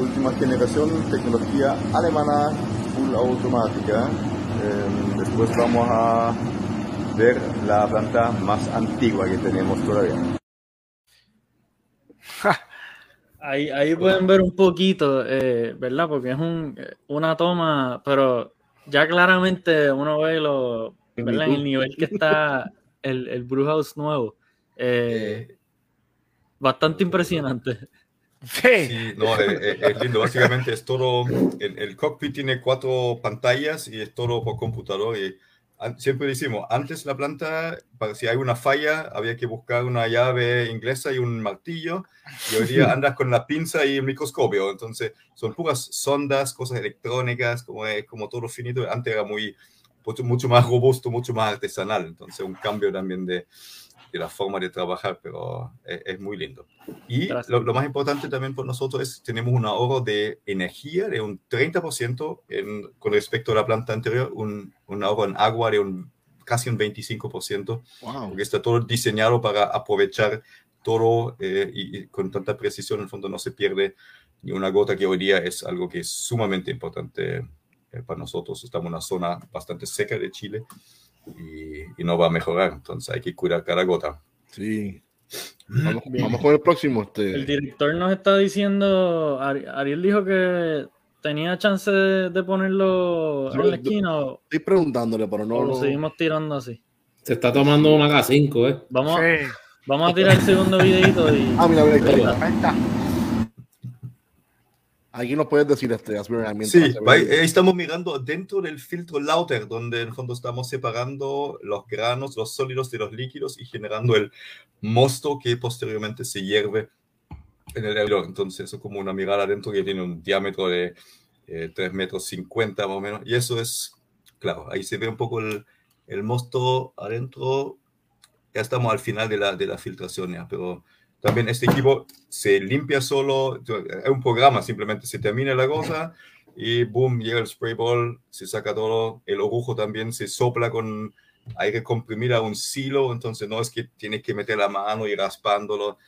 última generación, tecnología alemana, full automática. Eh, después vamos a ver la planta más antigua que tenemos todavía. Ahí, ahí pueden ver un poquito, eh, ¿verdad? Porque es un, una toma, pero ya claramente uno ve lo, ¿verdad? En el nivel que está el, el Brewhouse nuevo. Eh, eh, bastante impresionante. Sí. sí no, es, es, lindo. Básicamente es todo. El, el, cockpit tiene cuatro pantallas y es todo por computador. Y siempre decimos: antes la planta, para si hay una falla, había que buscar una llave inglesa y un martillo. Y hoy día andas con la pinza y el microscopio. Entonces son puras sondas, cosas electrónicas, como, es, como todo finito. Antes era muy mucho más robusto, mucho más artesanal. Entonces, un cambio también de, de la forma de trabajar, pero es, es muy lindo. Y lo, lo, más importante también por nosotros es tenemos un ahorro de energía de un 30% en, con respecto a la planta anterior, un, un ahorro en agua de un, casi un 25%, wow. porque está todo diseñado para aprovechar todo eh, y, y, con tanta precisión, en el fondo no se pierde ni una gota, que hoy día es algo que es sumamente importante eh, para nosotros. Estamos en una zona bastante seca de Chile y, y, no va a mejorar, entonces hay que cuidar cada gota. Sí. Vamos, Bien. vamos con el próximo. El Este. director nos está diciendo, Ari- Ariel dijo que tenía chance de, de ponerlo Yo- en la esquina Estoy preguntándole, pero no lo lo. seguimos tirando así. Se está tomando una K5, ¿eh? Vamos, Sí, vamos a tirar el segundo videito y Ah, mira, mira, ahí está, mira. ahí está. Aquí nos puedes decir este, Sí, eh, estamos mirando dentro del filtro Lauter, donde en el fondo estamos separando los granos, los sólidos de los líquidos y generando el mosto que posteriormente se hierve en el hervidor. Entonces, eso es como una mirada adentro que tiene un diámetro de eh, 3 metros 50 más o menos. Y eso es, claro, ahí se ve un poco el, el mosto adentro. Ya estamos al final de la, de la filtración ya, pero también este equipo se limpia solo, es un programa, simplemente se termina la cosa y boom, llega el spray ball, se saca todo, el orujo también se sopla con aire comprimido a un silo, entonces no es que tienes que meter la mano y raspándolo,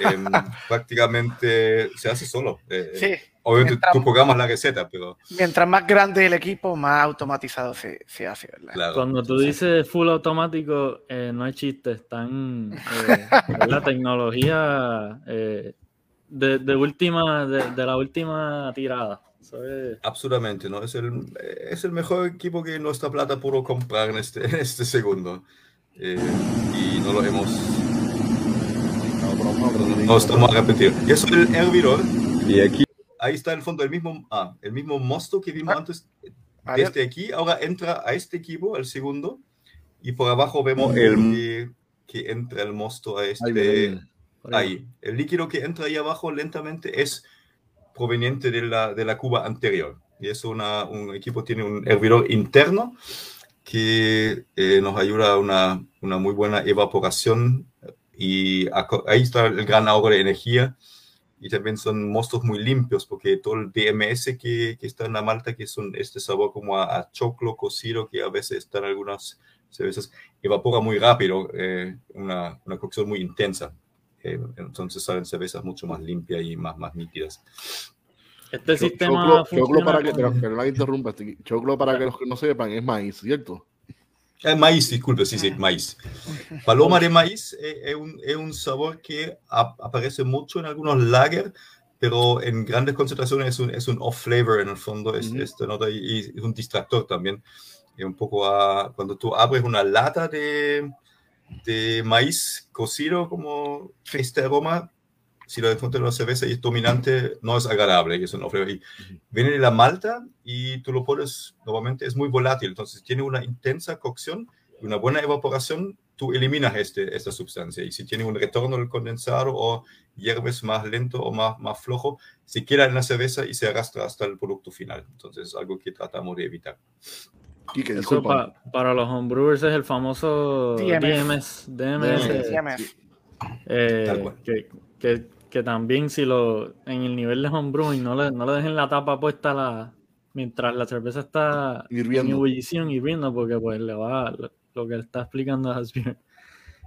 em, prácticamente se hace solo. Eh, Sí, Obviamente mientras- tú programas la receta, pero mientras más grande el equipo, más automatizado se, se hace, ¿verdad? claro. cuando tú dices full automático, eh, no hay chiste, están eh, la tecnología eh, de, de última, de, de la última tirada. Es- Absolutamente, ¿no? Es el, es el mejor equipo que nuestra plata pudo comprar en este, en este segundo. Eh, y no lo hemos, No, a estamos arrepentidos. Y eso es el hervidor. Y aquí Ahí está el fondo, el mismo, ah, el mismo mosto que vimos Ah, antes. Ariel. Desde aquí, ahora entra a este equipo, al segundo. Y por abajo vemos el que, que entra el mosto a Ahí este. ahí. Ahí. El líquido que entra ahí abajo lentamente es proveniente de la, de la cuba anterior. Y eso una, un equipo tiene un hervidor interno que eh, nos ayuda a una, una muy buena evaporación y a ahí está el gran ahorro de energía y también son mostos muy limpios porque todo el DMS que, que está en la malta, que son este sabor como a, a choclo cocido que a veces está en algunas cervezas, evapora muy rápido, eh, una, una cocción muy intensa. Eh, entonces salen cervezas mucho más limpias y más, más nítidas. Este Cho- sistema Choclo, choclo para que, con- pero que no la interrumpa, este, choclo para que los que no sepan es maíz, ¿cierto? Eh, maíz, disculpe, sí, sí, maíz. Paloma de maíz eh, es, un, es un sabor que ap- aparece mucho en algunos lager, pero en grandes concentraciones es un, es un off-flavor en el fondo, es, esta nota y, y es un distractor también. Es un poco a, cuando tú abres una lata de, de maíz cocido, como este aroma, si lo encuentras en una cerveza y es dominante, no es agradable, y es un off-flavor. Y viene de la malta y tú lo pones, normalmente es muy volátil, entonces tiene una intensa cocción y una buena evaporación, tú eliminas este, esta sustancia. Y si tiene un retorno del condensado o hierves más lento o más, más flojo, se queda en la cerveza y se arrastra hasta el producto final. Entonces es algo que tratamos de evitar. Quique, Eso pa- para los homebrewers es el famoso DMS. DMS. DMS, DMS. Eh, que, que- que también si lo en el nivel de homebrewing no le, no le dejen la tapa puesta la, mientras la cerveza está Hirviendo. en ebullición hirviendo porque pues le va lo, lo que le está explicando Asbjorn.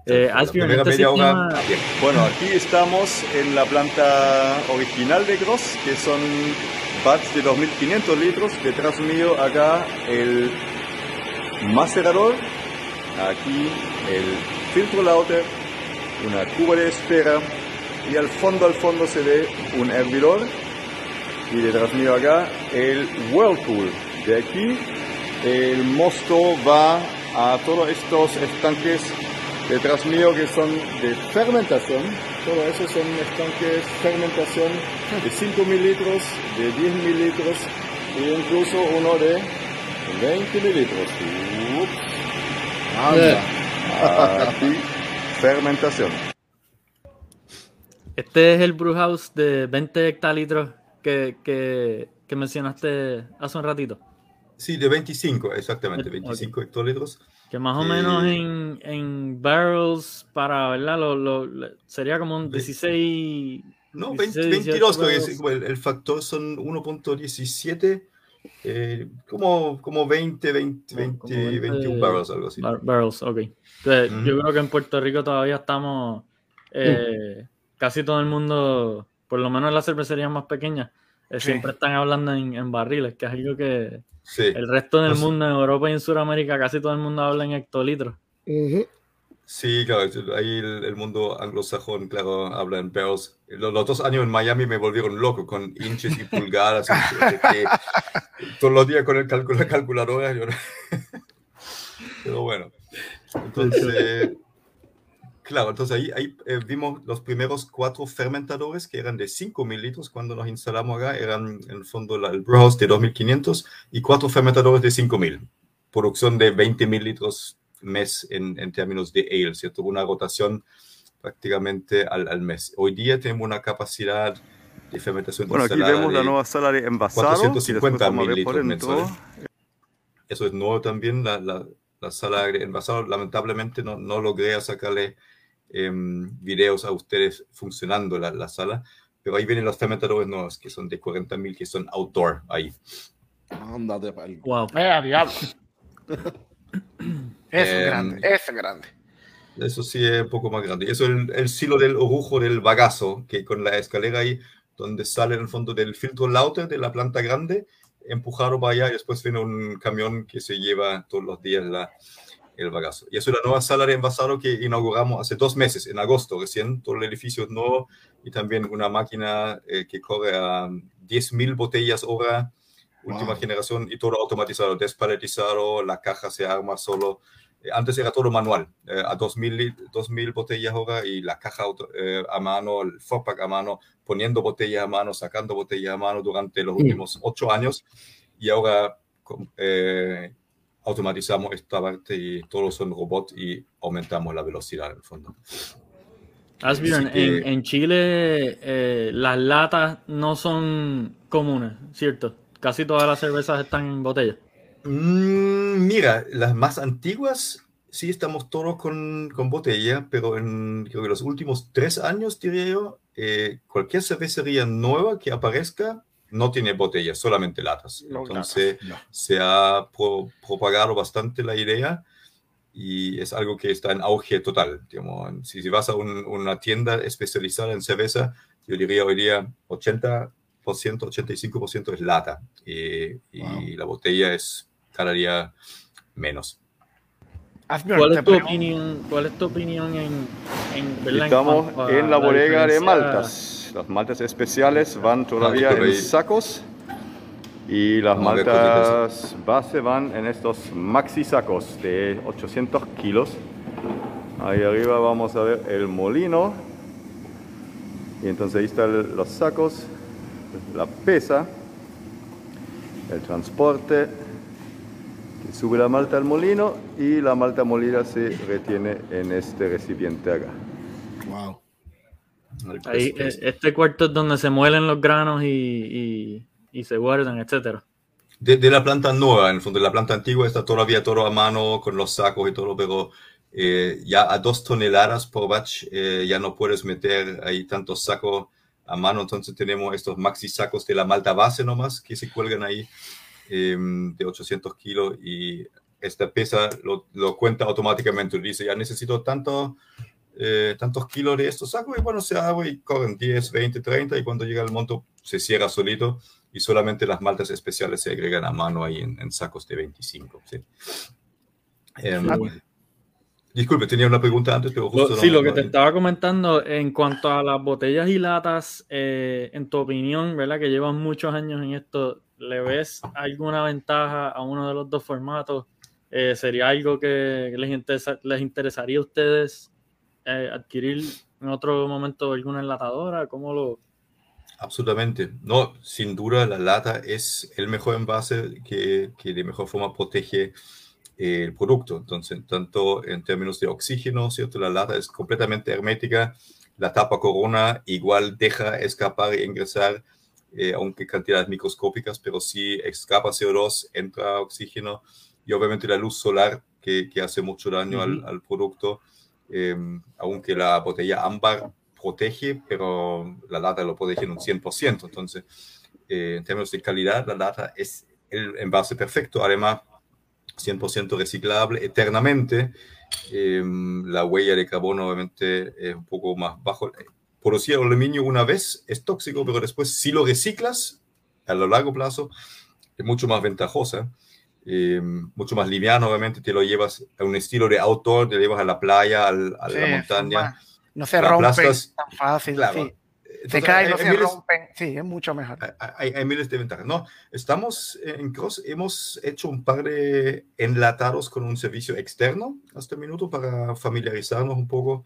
Eh, La Asbjorn, primera este sistema-. Bueno, aquí estamos en la planta original de Gross, que son de 2500 litros. Detrás mío acá el macerador, aquí el filtro lauter, una cuba de espera y al fondo, al fondo se ve un hervidor y detrás mío acá el whirlpool. De aquí el mosto va a todos estos estanques detrás mío que son de fermentación. Todo eso son estanques fermentación de 5 mililitros, de 10 mililitros e incluso uno de 20 mililitros. Anda. Aquí, fermentación. Este es el brewhouse de 20 hectalitros que, que, que mencionaste hace un ratito. Sí, de 25, exactamente, Ok. 25 hectolitros. Que más o Eh, menos en, en barrels para, ¿verdad? Lo, lo- lo- sería como un Ve- 16. No, 16, 20 22, 18 porque es- el, el factor son 1.17, eh, como, como 20, 20, Como- 20, como 20 21 barrels, algo así. Bar- barrels, ok. Entonces, Ujú. Yo creo que en Puerto Rico todavía estamos. eh, Casi todo el mundo, por lo menos las cervecerías más pequeñas, eh, Sí. siempre están hablando en, en barriles, que es algo que Sí, el resto del Pues- mundo, en Europa y en Sudamérica, casi todo el mundo habla en hectolitros. Sí, claro, ahí el, el mundo anglosajón, claro, habla en barrels. Los, los dos años en Miami me volvieron loco con inches y pulgadas. que- todos los días con el cálculo, la calculadora. yo Pero bueno, entonces, claro, entonces ahí, ahí eh, vimos los primeros cuatro fermentadores que eran de 5.000 litros cuando nos instalamos acá, eran en el fondo la- el brewhouse de 2.500 y cuatro fermentadores de 5.000. Producción de 20.000 litros mes en, en términos de ale, ¿cierto? Una rotación prácticamente al, al mes. Hoy día tenemos una capacidad de fermentación Bueno, aquí vemos la nueva sala de envasado. que después 450 vamos a ver por mililitros mensuales. Eso es nuevo también, la, la, la sala de envasado. Lamentablemente no, no logré sacarle em, videos a ustedes funcionando la, la sala, pero ahí vienen los fermentadores nuevos, que son de 40.000, que son outdoor ahí. Ándate, pal. Wow. Eh, a diablo. Es Em, grande, es grande. Eso sí es un poco más grande. Eso es el, el silo del orujo del bagazo, que con la escalera ahí, donde sale en el fondo del filtro Lauter de la planta grande, empujado para allá y después viene un camión que se lleva todos los días la, el bagazo. Y eso es la nueva sala de envasado que inauguramos hace dos meses, en agosto recién. Todo el edificio es nuevo y también una máquina eh, que corre a 10.000 botellas hora, última Wow. generación y todo automatizado, despaletizado, la caja se arma solo. Eh, Antes era todo manual, eh, a 2000, lit- 2000 botellas hora y la caja auto- eh, a mano, el fopack a mano, poniendo botellas a mano, sacando botellas a mano durante los últimos ocho años. Y ahora eh, automatizamos esta parte y todos son robots y aumentamos la velocidad en el fondo. Así que- en, en Chile eh, las latas no son comunes, ¿cierto? Casi todas las cervezas están en botella. Mm, mira, las más antiguas sí estamos todos con, con botella, pero en creo que los últimos tres años, diría yo, eh, cualquier cervecería nueva que aparezca no tiene botellas, solamente latas. No, Entonces Ya. se ha pro- propagado bastante la idea y es algo que está en auge total. digamos. Si, si vas a un- una tienda especializada en cerveza, yo diría hoy día 80%, 85% es lata y, y Wow. la botella es cada día menos. ¿Cuál es tu opinión, cuál es tu opinión en, en. Estamos en la bodega de maltas. Las maltas especiales van todavía en sacos y las maltas base van en estos maxi sacos de 800 kilos. Ahí arriba vamos a ver el molino. Y entonces ahí están los sacos, la pesa, el transporte, que sube la malta al molino y la malta molida se retiene en este recipiente acá. Wow. Ahí, eh, este cuarto es donde se muelen los granos y, y, y se guardan, etcétera. De, de la planta nueva, en el fondo, de la planta antigua está todavía todo a mano con los sacos y todo, pero eh, ya a dos toneladas por batch eh, ya no puedes meter ahí tantos sacos a mano, entonces tenemos estos maxi sacos de la malta base nomás que se cuelgan ahí eh, de 800 kilos y esta pesa lo, lo cuenta automáticamente, dice ya necesito tanto, eh, tantos kilos de estos sacos y bueno, se abre y corren 10, 20, 30 y cuando llega el monto se cierra solito y solamente las maltas especiales se agregan a mano ahí en, en sacos de 25. ¿sí? Em, disculpe, tenía una pregunta antes, pero justo Lo- no- sí, lo que no- te estaba comentando en cuanto a las botellas y latas, eh, en tu opinión, ¿verdad? Que llevan muchos años en esto, ¿le ves alguna ventaja a uno de los dos formatos? Eh, ¿Sería algo que les, interesa- les interesaría a ustedes eh, adquirir en otro momento alguna enlatadora? ¿Cómo lo...? Absolutamente. No, sin duda la lata es el mejor envase que, que de mejor forma protege eh, el producto. Entonces, tanto en términos de oxígeno, ¿cierto? La lata es completamente hermética. La tapa corona igual deja escapar e ingresar, eh, aunque cantidades microscópicas, pero sí escapa CO2, entra oxígeno y obviamente la luz solar que, que hace mucho daño al, al producto. Eh, aunque la botella ámbar protege, pero la lata lo protege en un 100%. Entonces, eh, en términos de calidad, la lata es el envase perfecto. Además, 100% reciclable eternamente. Eh, la huella de carbono, obviamente, es un poco más bajo. Producir aluminio una vez es tóxico, pero después, si lo reciclas a lo largo plazo, es mucho más ventajosa. Eh, mucho más liviano, obviamente, te lo llevas a un estilo de outdoor, te lo llevas a la playa, al- a Sí, la montaña. no se rompen tan fácil. claro. sí. Se Entonces, caen, no hay- se hay miles- rompen. Sí, es mucho mejor. hay, hay miles de ventajas. No, estamos en Cross, hemos hecho un par de enlatados con un servicio externo hasta el minuto para familiarizarnos un poco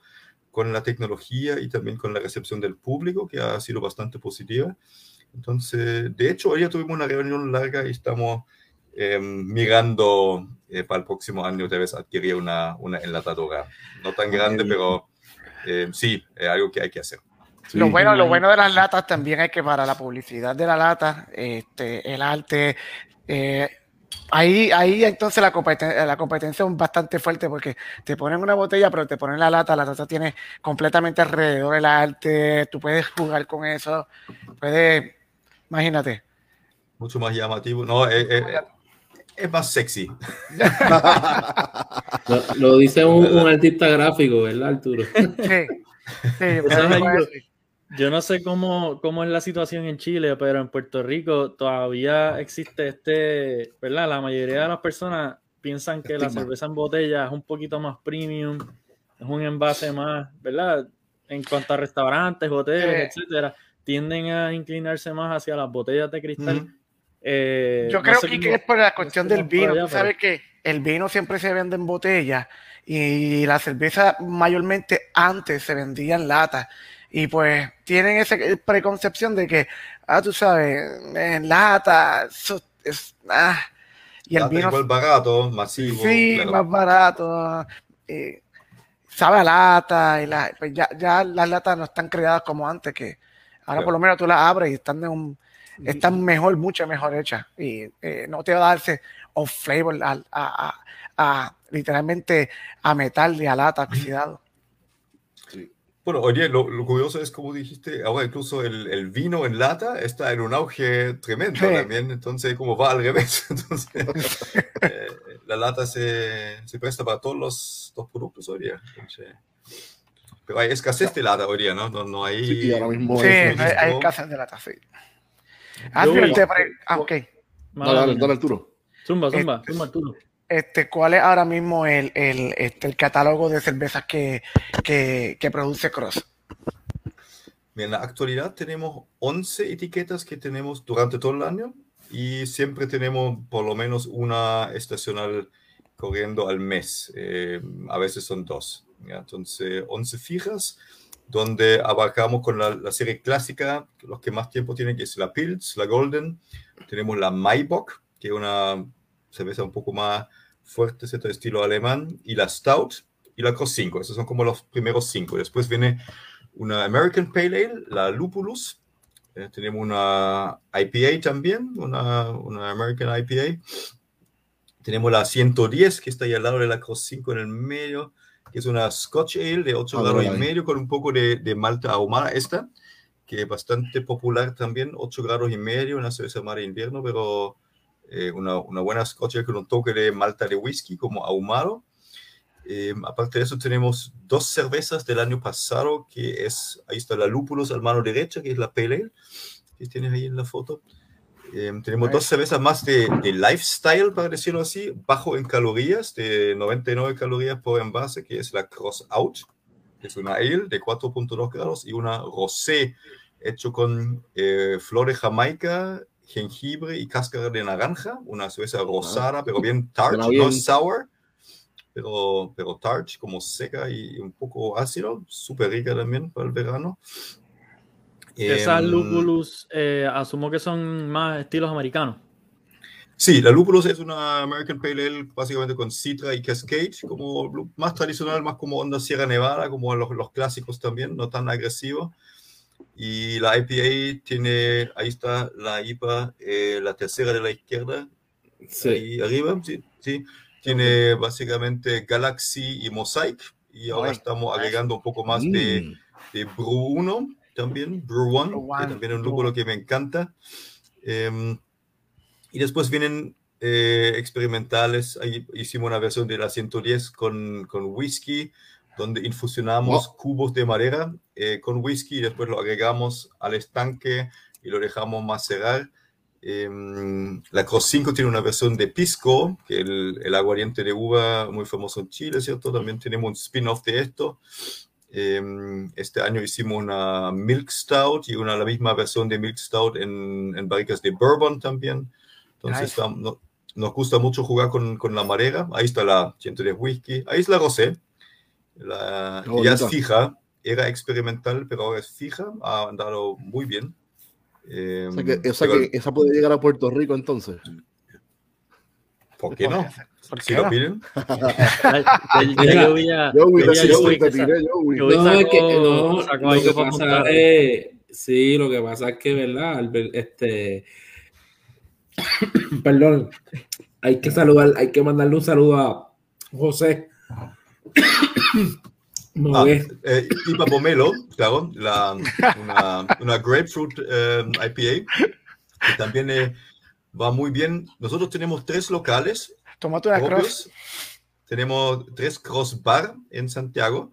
con la tecnología y también con la recepción del público, que ha sido bastante positiva. Entonces, de hecho, hoy ya tuvimos una reunión larga y estamos eh, mirando eh, para el próximo año vez adquirir una, una enlatadora. No tan grande, pero eh, sí, es algo que hay que hacer. Sí. Lo bueno, lo bueno de las latas también es que para la publicidad de la lata, este, el arte, eh, ahí, ahí entonces la competencia, la competencia es bastante fuerte porque te ponen una botella, pero te ponen la lata, la lata tiene completamente alrededor el arte, tú puedes jugar con eso, puedes, imagínate. Mucho más llamativo. No, eh, eh, es más sexy. Lo, lo dice un, un artista gráfico, ¿verdad, Arturo? Sí, sí, yo. Yo no sé cómo, cómo es la situación en Chile, pero en Puerto Rico todavía existe este, ¿verdad? La mayoría de las personas piensan que la cerveza en botella es un poquito más premium, es un envase más, ¿verdad? En cuanto a restaurantes, hoteles, Sí. etcétera, tienden a inclinarse más hacia las botellas de cristal. Ujú. Eh, Yo no creo sé que, cómo- es por la cuestión sé del vino. allá, Tú sabes que el vino siempre se vende en botella y la cerveza mayormente antes se vendía en lata. Y pues tienen esa preconcepción de que, ah, tú sabes, en lata, eso es, ah, y el Lata vino igual barato, masivo. sí, claro. más barato, eh, sabe a lata, y la, pues ya, ya las latas no están creadas como antes, que ahora Claro. por lo menos tú las abres y están de un, están mejor, mucho mejor hechas. Y eh, no te va a darse off flavor a, a- a- a- literalmente a metal y a lata oxidado. Sí. Bueno, oye, lo, lo curioso es, como dijiste, ahora incluso el, el vino en lata está en un auge tremendo Sí. también, entonces como va al revés, entonces eh, la lata se, se presta para todos los, los productos hoy día. entonces, pero hay escasez de lata hoy día, ¿no? No, no hay... Sí, ahora mismo Sí, hay, hay casas de lata, sí. Ah, fíjate, ah, ok. Dale, dale, dale, Arturo. Zumba, zumba, Este- zumba, Arturo. Este, ¿Cuál es ahora mismo el, el, este, el catálogo de cervezas que, que, que produce Cross? En la actualidad tenemos 11 etiquetas que tenemos durante todo el año y siempre tenemos por lo menos una estacional corriendo al mes. eh, a veces son dos. ¿ya? Entonces, 11 fijas donde abarcamos con la, serie clásica, los que más tiempo tienen, que es la Pils, la Golden. Tenemos la Maibock, que es una cerveza un poco más fuerte, ¿cierto? estilo alemán, y la Stout y la Cross 5. Esos son como los primeros cinco. Después viene una American Pale Ale, la Lupulus. Eh, tenemos una IPA también, una, una American IPA. Tenemos la 110, que está ahí al lado de la Cross 5 en el medio, que es una Scotch Ale de 8 Ah, grados y medio con un poco de, de malta ahumada esta, que es bastante popular también, 8 grados y medio, una cerveza mar de invierno, pero eh, una, una buena Scotch Ale con un toque de malta de whisky como ahumado. Eh, aparte de eso, tenemos dos cervezas del año pasado, que es, ahí está la Lúpulos al mano derecha, que es la Pale Ale, que tienes ahí en la foto. Eh, tenemos dos cervezas más de, de lifestyle, para decirlo así, bajo en calorías, de 99 calorías por envase, que es la Cross Out, que es una ale de 4.2 grados, y una rosé, hecho con eh, flor de Jamaica, jengibre y cáscara de naranja, una cerveza rosada, pero bien tart, Suena no bien. sour, pero, pero tart, como seca y un poco ácido, súper rica también para el verano. Esas Em, lúpulus, eh, asumo que son más estilos americanos. Sí, la Lúpulos es una American Pale Ale básicamente con Citra y Cascade, como más tradicional, más como onda Sierra Nevada, como los, los clásicos también, no tan agresivo. Y la IPA tiene, ahí está la IPA, eh, la tercera de la izquierda, Sí. ahí arriba, sí, sí. Tiene básicamente Galaxy y Mosaic, y ahora Ay, estamos agregando un poco más de, Mm. de Brew 1 también, Brew One, Brew que también es un lúpulo que me encanta. Em, y después vienen eh, experimentales, ahí hicimos una versión de la 110 con, con whisky, donde infusionamos Oh. cubos de madera eh, con whisky y después lo agregamos al estanque y lo dejamos macerar. Em, la Cross 5 tiene una versión de Pisco, que el, el aguardiente de uva muy famoso en Chile, ¿cierto? También tenemos un spin-off de esto. Em, este año hicimos una Milk Stout y una la misma versión de Milk Stout en, en barricas de Bourbon también. Entonces Nice. no- nos gusta mucho jugar con, con la madera. Ahí está la 110 Whisky. Ahí es la Rosé. La, ya es fija. Era experimental, pero ahora es fija. Ha andado muy bien. Em, O sea que, o sea que esa puede llegar a Puerto Rico entonces. ¿Por qué no? ¿Por Si qué lo no? piden. Yo vi a- yo vi a sí, lo que pasa es que, ¿verdad? Albert, Este, perdón, hay que saludar, hay que mandarle un saludo a José. No, Ah, eh, Ipa Pomelo, claro, la, una, una grapefruit eh, IPA, que también eh, va muy bien. Nosotros tenemos tres locales Tómate una cross. propios. Tenemos tres cross bar en Santiago.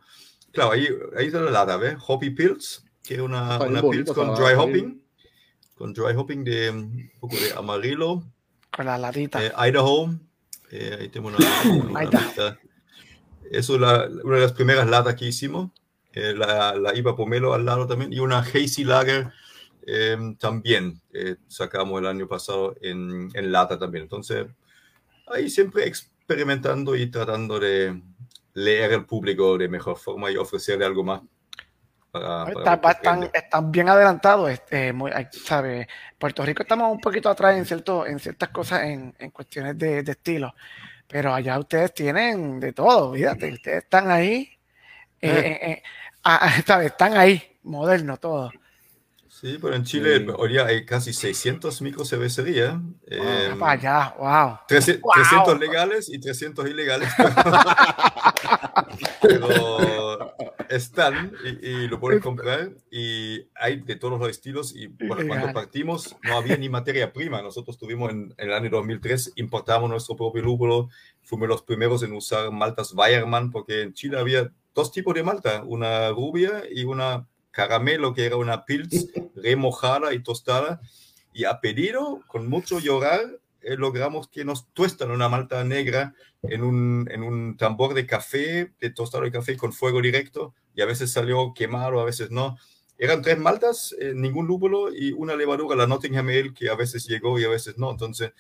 Claro, ahí, ahí está la lata, ¿ves? Hoppy Pills, que es una, bien una bonito, Pills con dry hopping. Con dry hopping de un poco de amarillo, Con la latita. eh, Idaho. Eh, ahí tenemos una, una lista. Eso es la- una de las primeras latas que hicimos. Eh, la, la IVA Pomelo al lado también. Y una Hazy Lager eh, también eh, sacamos el año pasado en, en lata también. Entonces, ahí siempre experimentando y tratando de leer al público de mejor forma y ofrecerle algo más. Para, para Está- están, están bien adelantados. Este, muy, hay- ¿sabe? Puerto Rico estamos un poquito atrás en, cierto, en ciertas cosas, en, en cuestiones de, de estilo. Pero allá ustedes tienen de todo, fíjate. Ustedes están ahí. eh, eh, eh, ah, ah, ¿sabe? Están ahí, moderno todo. Sí, pero en Chile Sí. hoy día hay casi 600 microcervecerías. eh, Ah, para allá, wow. 300, Wow. 300 legales y 300 ilegales. Pero están y, y lo pueden comprar y hay de todos los estilos. Y bueno, cuando partimos no había ni materia prima. Nosotros tuvimos en, en el año 2003, importamos nuestro propio lúpulo. Fuimos los primeros en usar maltas Weiermann porque en Chile había dos tipos de malta, una rubia y una caramelo que era una pils remojada y tostada. Y a pedido, con mucho llorar, eh, logramos que nos tuestan una malta negra en un, en un tambor de café, de tostado de café con fuego directo, y a veces salió quemado, a veces no. Eran tres maltas, eh, ningún lúpulo y una levadura, la Nottingham Ale, que a veces llegó y a veces no. Entonces,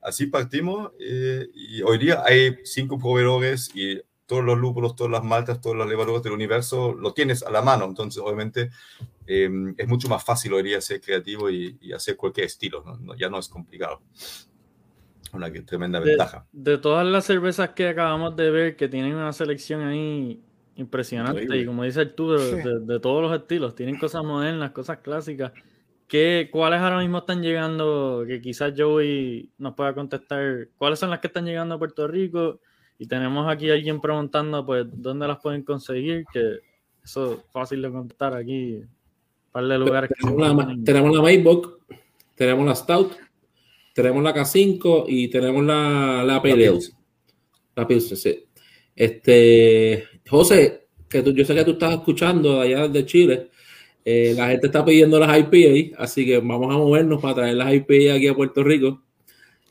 así partimos eh, y hoy día hay cinco proveedores y todos los lúpulos, todas las maltas, todas las levaduras del universo lo tienes a la mano. Entonces, obviamente, eh, es mucho más fácil hoy día ser creativo y, y hacer cualquier estilo. ¿no? No, ya no es complicado. Una que- tremenda De, ventaja. de todas las cervezas que acabamos de ver, que tienen una selección ahí impresionante, Increíble. y como dice Arturo, Sí. de, de todos los estilos, tienen cosas modernas, cosas clásicas. ¿Qué, ¿Cuáles ahora mismo están llegando? Que quizás Joey nos pueda contestar. ¿Cuáles son las que están llegando a Puerto Rico? Y tenemos aquí a alguien preguntando, pues, ¿dónde las pueden conseguir? Que eso es fácil de contestar aquí. Un par de lugares que Tenemos la, pueden- tenemos la Maybach, tenemos la Stout, tenemos la K5 y tenemos la, la. Pils. La Pilsen, sí. Este, José, que tú- yo sé que tú estás escuchando de allá de Chile. eh, la gente está pidiendo las IPA, así que vamos a movernos para traer las IPA aquí a Puerto Rico.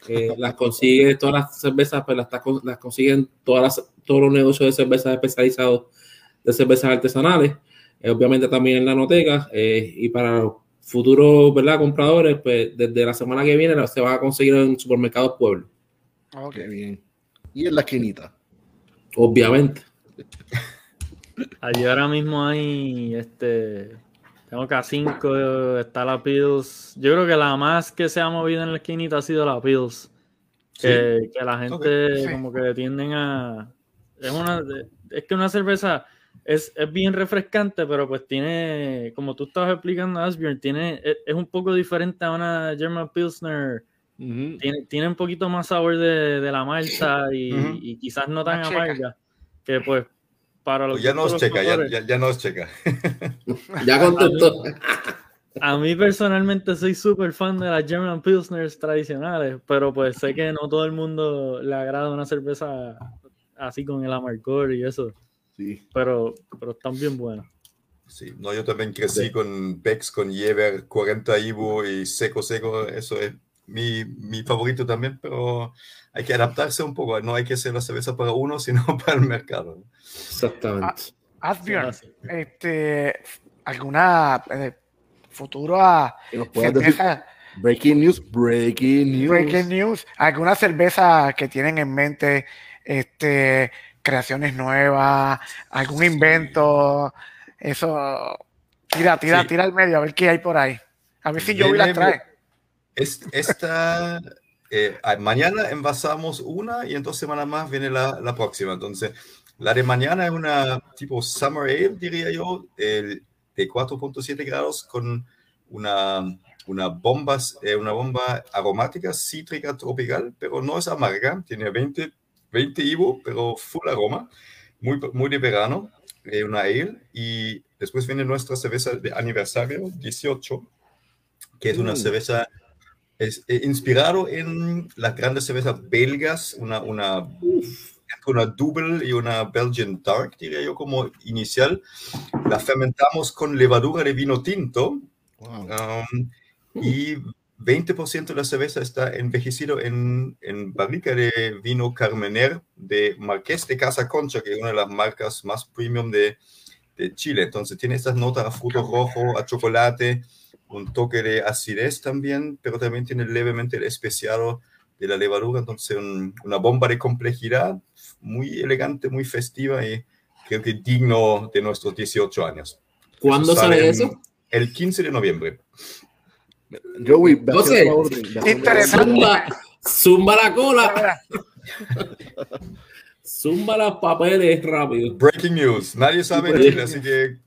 Eh, las consigue todas las cervezas, pues las, consiguen todas las, todos los negocios de cervezas especializados de cervezas artesanales. Eh, obviamente también en la noteca. eh, y para los futuros ¿verdad? compradores, pues desde la semana que viene se va a conseguir en supermercados Pueblo. Ok. Qué bien. Y en la esquinita. Obviamente. Allí ahora mismo hay este. Tengo K5, está la Pills. Yo creo que la más que se ha movido en la esquinita ha sido la Pills. Que, que la gente Sí. como que tienden a. Es una. Es que una cerveza es, es bien refrescante, pero pues tiene. Como tú estabas explicando, Asbjorn, tiene. Es, es un poco diferente a una German Pilsner. Tiene, tiene un poquito más sabor de, de la malta y, y quizás no tan amarga. Que pues. Para los Pues ya nos checa, ya, ya, ya nos checa. Ya contestó. A mí personalmente soy súper fan de las German Pilsners tradicionales, pero pues sé que no todo el mundo le agrada una cerveza así con el amargor y eso, Sí. pero, pero están bien buenas. Sí, no, yo también crecí Sí. con Bex, con Jever, 40 Ibu y seco, seco. Eso es mi, mi favorito también, pero hay que adaptarse un poco. No hay que hacer la cerveza para uno, sino para el mercado. Exactamente. Asbjorn, este, ¿alguna eh, futuro a Que nos puedas decir- cerveza? Breaking news, breaking news. Breaking news. ¿Alguna cerveza que tienen en mente? Este, creaciones nuevas, algún invento, eso. Tira, tira, Sí. tira al medio, a ver qué hay por ahí. A ver si yo vi las trae. Es- Esta, eh, mañana envasamos una y en dos semanas más viene la, la próxima. Entonces, la de mañana es una tipo Summer Ale, diría yo, el- de 4.7 grados con una, una, bomba, eh, una bomba aromática cítrica tropical, pero no es amarga, tiene 20, 20 IBU, pero full aroma, muy, muy de verano, eh, una ale. Y después viene nuestra cerveza de aniversario 18, que es una Mm. cerveza es eh, inspirado en las grandes cervezas belgas, una, una, una double y una Belgian Dark, diría yo, como inicial. La fermentamos con levadura de vino tinto Wow. um, y 20% de la cerveza está envejecido en, en barrica de vino Carmener de Marqués de Casa Concha, que es una de las marcas más premium de, de Chile. Entonces tiene estas notas a fruto rojo, a chocolate, un toque de acidez también, pero también tiene levemente el especiado de la levadura. Entonces un- una bomba de complejidad muy elegante, muy festiva y creo que digno de nuestros 18 años. ¿Cuándo sale en- eso? El 15 de noviembre. Joey, el favor Interesante. Zumba, zumba la cola, zumba los papeles rápido. Breaking news. Nadie sabe en Chile, así que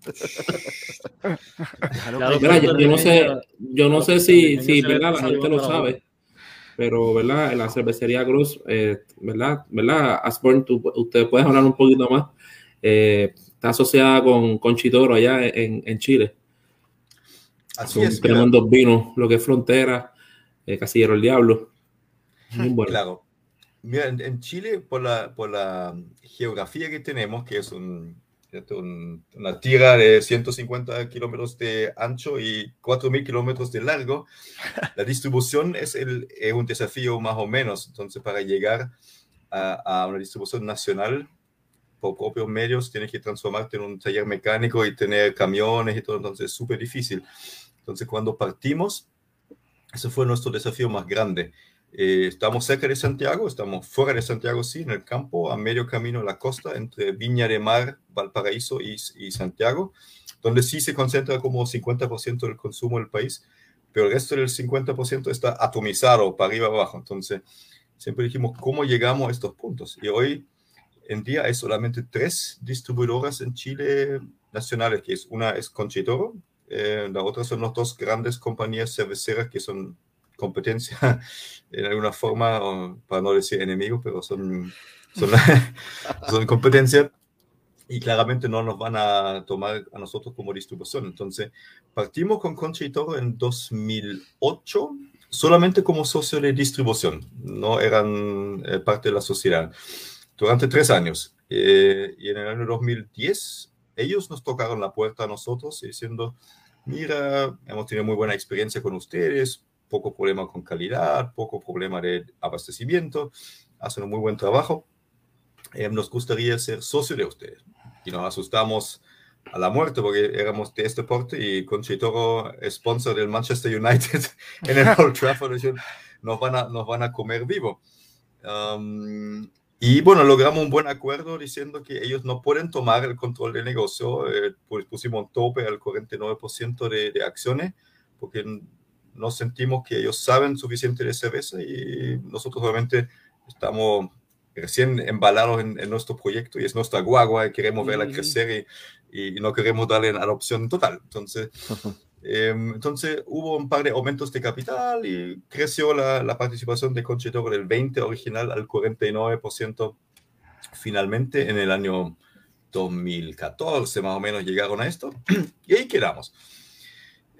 Mira, yo, yo no sé, yo no sé si, si ¿verdad? la gente lo sabe, pero ¿verdad? en la cervecería Cruz, eh, ¿verdad? ¿verdad? Asborn, tú, usted puede hablar un poquito más. Eh, está asociada con, con Chitoro allá en, en Chile. así Son es. tremendos vinos, lo que es Frontera, eh, Casillero el Diablo. Muy bueno. Claro. Mira, en, en Chile, por la, por la geografía que tenemos, que es. Un- una tierra de 150 kilómetros de ancho y 4.000 kilómetros de largo, la distribución es, el, es un desafío más o menos. Entonces, para llegar a, a una distribución nacional por propios medios, tienes que transformarte en un taller mecánico y tener camiones y todo, entonces es súper difícil. Entonces, cuando partimos, ese fue nuestro desafío más grande. Eh, estamos cerca de Santiago, estamos fuera de Santiago, sí, en el campo, a medio camino de la costa, entre Viña de Mar, Valparaíso y, y Santiago, donde sí se concentra como 50% del consumo del país, pero el resto del 50% está atomizado para arriba abajo. Entonces, siempre dijimos, ¿cómo llegamos a estos puntos? Y hoy en día hay solamente tres distribuidoras en Chile nacionales, que es una es Conchitoro, eh, la otra son las dos grandes compañías cerveceras que son competencia en alguna forma, o para no decir enemigos, pero son, son, son competencia y claramente no nos van a tomar a nosotros como distribución. Entonces, partimos con Concha y Toro en 2008 solamente como socio de distribución, no eran eh, parte de la sociedad, durante tres años. Eh, y en el año 2010, ellos nos tocaron la puerta a nosotros diciendo, mira, hemos tenido muy buena experiencia con ustedes, poco problema con calidad, poco problema de abastecimiento, hacen un muy buen trabajo. Eh, nos gustaría ser socio de ustedes. Y nos asustamos a la muerte porque éramos de este porte y Conchitoro, sponsor del Manchester United en el Old Trafford, nos van a, nos van a comer vivo. Um, y bueno, logramos un buen acuerdo diciendo que ellos no pueden tomar el control del negocio, eh, pues pusimos un tope al 49% de, de acciones porque no sentimos que ellos saben suficiente de cerveza y nosotros obviamente estamos recién embalados en, en nuestro proyecto y es nuestra guagua y queremos verla crecer y, y no queremos darle en adopción total. Entonces, eh, entonces hubo un par de aumentos de capital y creció la, la participación de Conchitoro del 20 original al 49% finalmente en el año 2014 más o menos llegaron a esto y ahí quedamos.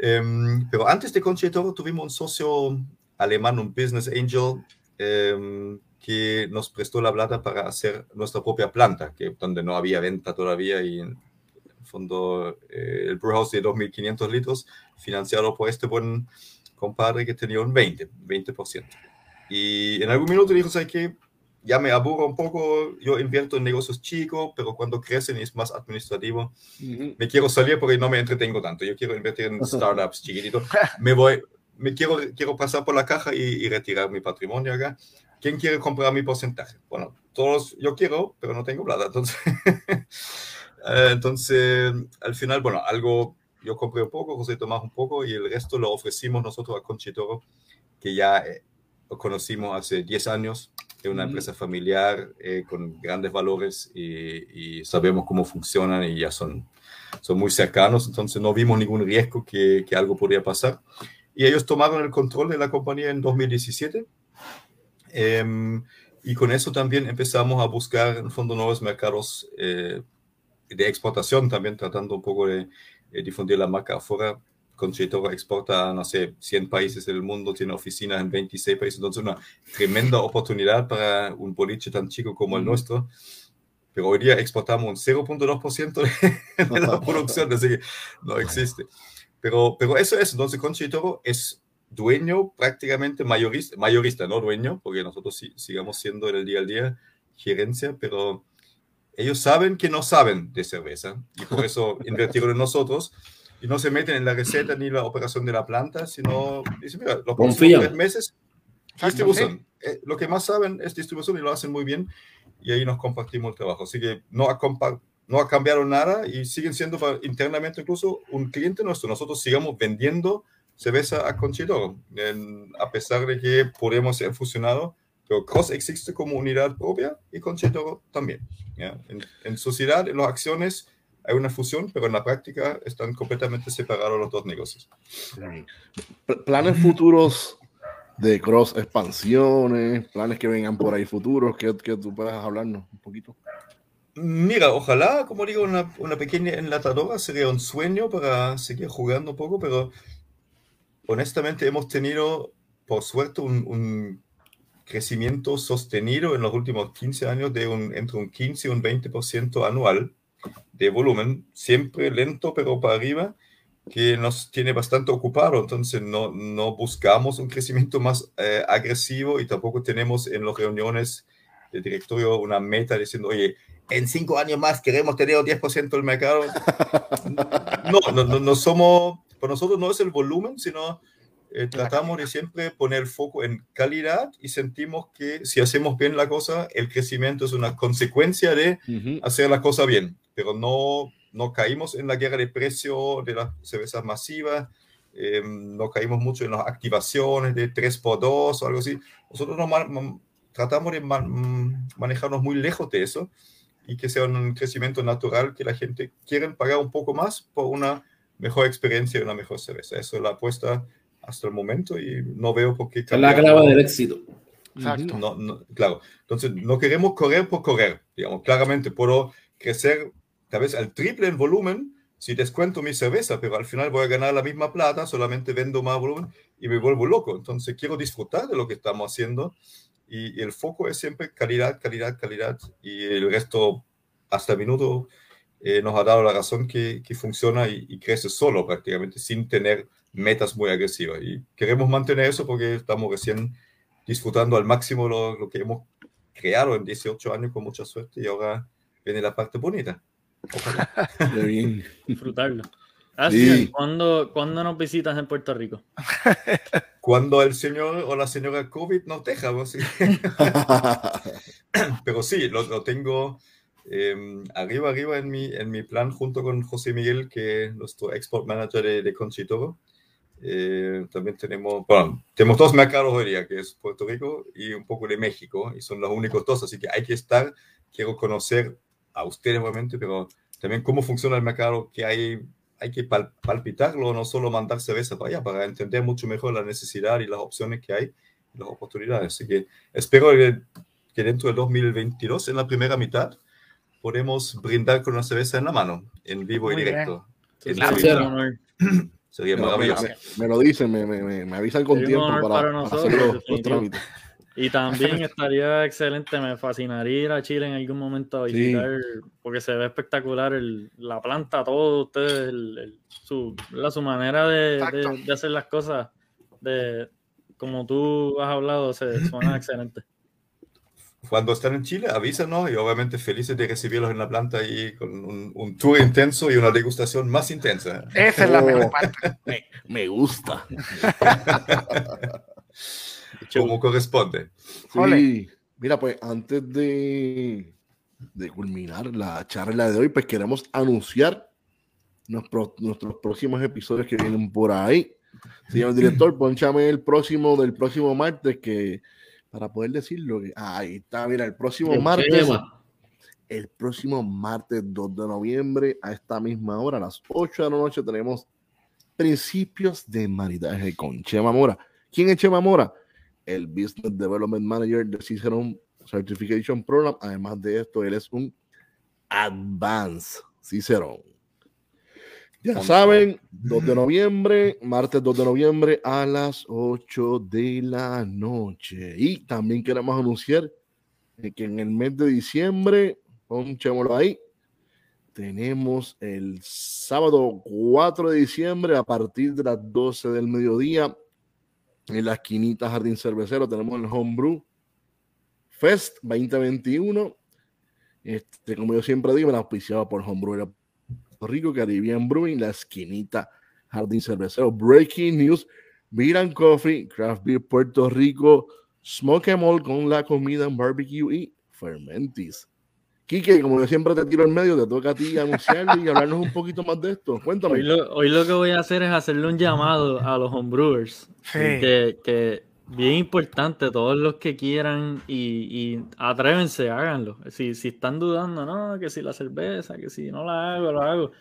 Um, pero antes de Conchitoro tuvimos un socio alemán, un business angel, um, que nos prestó la plata para hacer nuestra propia planta, que donde no había venta todavía y en el fondo eh, el brewhouse de 2.500 litros, financiado por este buen compadre que tenía un 20, 20%. Y en algún minuto dijo, ¿sabes qué? Ya me aburro un poco, yo invierto en negocios chicos, pero cuando crecen es más administrativo, Ujú. me quiero salir porque no me entretengo tanto. Yo quiero invertir en startups chiquititos. Me voy, me quiero, quiero pasar por la caja y, y retirar mi patrimonio acá. ¿Quién quiere comprar mi porcentaje? Bueno, todos yo quiero, pero no tengo plata. Entonces, eh, entonces al final, bueno, algo yo compré un poco, José Tomás un poco y el resto lo ofrecimos nosotros a Conchitoro, que ya eh, conocimos hace 10 años. Es una empresa familiar eh, con grandes valores y, y sabemos cómo funcionan y ya son, son muy cercanos, entonces no vimos ningún riesgo que, que algo podría pasar. Y ellos tomaron el control de la compañía en 2017. Em, y con eso también empezamos a buscar, en fondo, nuevos mercados eh, de exportación, también tratando un poco de, eh, difundir la marca afuera. Conchitoro exporta a, no sé, 100 países del mundo, tiene oficinas en 26 países, entonces una tremenda oportunidad para un boliche tan chico como el nuestro. Pero hoy día exportamos un 0.2% de, de la producción, así que no existe. Pero, pero eso es, entonces Conchitoro es dueño prácticamente mayorista, mayorista, no dueño, porque nosotros sí- sigamos siendo en el día al día gerencia, pero ellos saben que no saben de cerveza y por eso invirtieron en nosotros y no se meten en la receta ni la operación de la planta, sino dicen, mira, los próximos Confían. tres meses distribución. Eh, lo que más saben es distribución y lo hacen muy bien y ahí nos compartimos el trabajo. Así que no ha, compa- no ha cambiado nada y siguen siendo internamente incluso un cliente nuestro. Nosotros sigamos vendiendo cerveza a Conchitoro, en- a pesar de que podemos ser fusionados, pero Cross existe como unidad propia y Conchitoro también. ¿ya? En, en sociedad, en las acciones, hay una fusión, pero en la práctica están completamente separados los dos negocios. Pl- Planes futuros de cross expansiones, planes que vengan por ahí futuros, que, que tú puedas hablarnos un poquito. Mira, ojalá, como digo, una, una pequeña enlatadora sería un sueño para seguir jugando un poco, pero honestamente hemos tenido, por suerte, un, un crecimiento sostenido en los últimos 15 años de un, entre un 15 y un 20% anual de volumen, siempre lento pero para arriba, que nos tiene bastante ocupado, entonces no, no buscamos un crecimiento más eh, agresivo y tampoco tenemos en las reuniones de directorio una meta diciendo, oye, en cinco años más queremos tener el 10% del mercado. No, no, no, no somos, para nosotros no es el volumen, sino eh, tratamos de siempre poner foco en calidad y sentimos que si hacemos bien la cosa, el crecimiento es una consecuencia de Ujú. hacer la cosa bien, pero no, no caímos en la guerra de precio de las cervezas masivas, eh, no caímos mucho en las activaciones de 3x2 o algo así. Nosotros nos tratamos de ma- mm, manejarnos muy lejos de eso y que sea un crecimiento natural que la gente quiere pagar un poco más por una mejor experiencia y una mejor cerveza. Eso es la apuesta hasta el momento y no veo por qué la clave del éxito. Exacto. No, no, claro. Entonces, no queremos correr por correr. Digamos, claramente puedo crecer tal vez al triple en volumen si descuento mi cerveza, pero al final voy a ganar la misma plata, solamente vendo más volumen y me vuelvo loco. Entonces, quiero disfrutar de lo que estamos haciendo y, y el foco es siempre calidad, calidad, calidad y el resto, hasta el minuto, eh, nos ha dado la razón que, que funciona y, y crece solo prácticamente, sin tener metas muy agresivas. Y queremos mantener eso porque estamos recién disfrutando al máximo lo, lo que hemos creado en 18 años con mucha suerte y ahora viene la parte bonita. Bien. disfrutarlo. Ah, Sí. ¿Cuándo, ¿Cuándo nos visitas en Puerto Rico? Cuando el señor o la señora COVID nos deja, pues, sí. pero sí, lo, lo tengo eh, arriba, arriba en mi, en mi plan junto con José Miguel, que es nuestro export manager de, de Conchitoro. Eh, también tenemos, bueno, tenemos dos mercados hoy día, que es Puerto Rico y un poco de México, y son los únicos dos, así que hay que estar, quiero conocer a ustedes obviamente, pero también cómo funciona el mercado, que hay, hay que pal- palpitarlo, no solo mandar cerveza para allá, para entender mucho mejor la necesidad y las opciones que hay, las oportunidades. Así que espero que, que dentro del 2022, en la primera mitad, podemos brindar con una cerveza en la mano, en vivo y Muy bien. directo. En Me, me- maravilloso. me- me lo dicen, me, me- me- me avisan con tiempo para, nosotros, hacer los, los definitivo. trámites. Y también estaría excelente, me fascinaría ir a Chile en algún momento a Sí. visitar, porque se ve espectacular el- la planta, todo ustedes, el- el- su, la- su manera de- de hacer las cosas de como tú has hablado, se suena excelente. Cuando están en Chile, avísanos y obviamente felices de recibirlos en la planta y con un, un tour intenso y una degustación más intensa. Esa es la Oh. mejor parte. Me, me gusta. Como corresponde. Sí. Mira, pues antes de, de culminar la charla de hoy, pues queremos anunciar nuestros, nuestros próximos episodios que vienen por ahí. Señor director, ponchame el próximo del próximo martes que para poder decirlo, que ahí está, mira, el próximo El martes, tema. el próximo martes 2 de noviembre a esta misma hora, a las 8 de la noche, tenemos principios de maridaje con Chema Mora. ¿Quién es Chema Mora? El Business Development Manager de Cicerone Certification Program. Además de esto, él es un Advanced Cicerone. Ya saben, 2 de noviembre, martes 2 de noviembre a las 8 de la noche. Y también queremos anunciar que en el mes de diciembre, ponchémoslo ahí, tenemos el sábado 4 de diciembre a partir de las 12 del mediodía en la esquinita Jardín Cervecero tenemos el Homebrew Fest 2021. Este, como yo siempre digo, me auspiciado por Homebrew Rico, Caribbean Brewing, la esquinita Jardín Cervecero. Breaking News, Beer and Coffee, Craft Beer Puerto Rico, Smoke and All con la comida en barbecue y Fermentis. Quique, como yo siempre te tiro en medio, te toca a ti anunciarlo y hablarnos un poquito más de esto. Cuéntame. Hoy lo, hoy lo que voy a hacer es hacerle un llamado a los homebrewers. Sí. Que, que bien importante, todos los que quieran y, y atrévense, háganlo. Si, si están dudando, no, que si la cerveza, que si no la hago, la hago.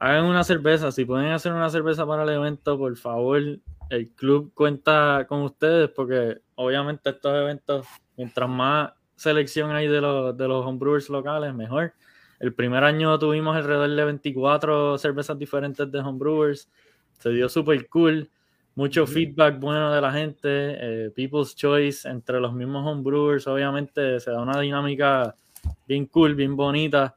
Hagan una cerveza, si pueden hacer una cerveza para el evento, por favor, el club cuenta con ustedes porque obviamente estos eventos, mientras más selección hay de los, de los homebrewers locales, mejor. El primer año tuvimos alrededor de 24 cervezas diferentes de homebrewers. Se dio súper cool. Mucho feedback bueno de la gente. eh, People's Choice entre los mismos homebrewers. Obviamente se da una dinámica bien cool, bien bonita.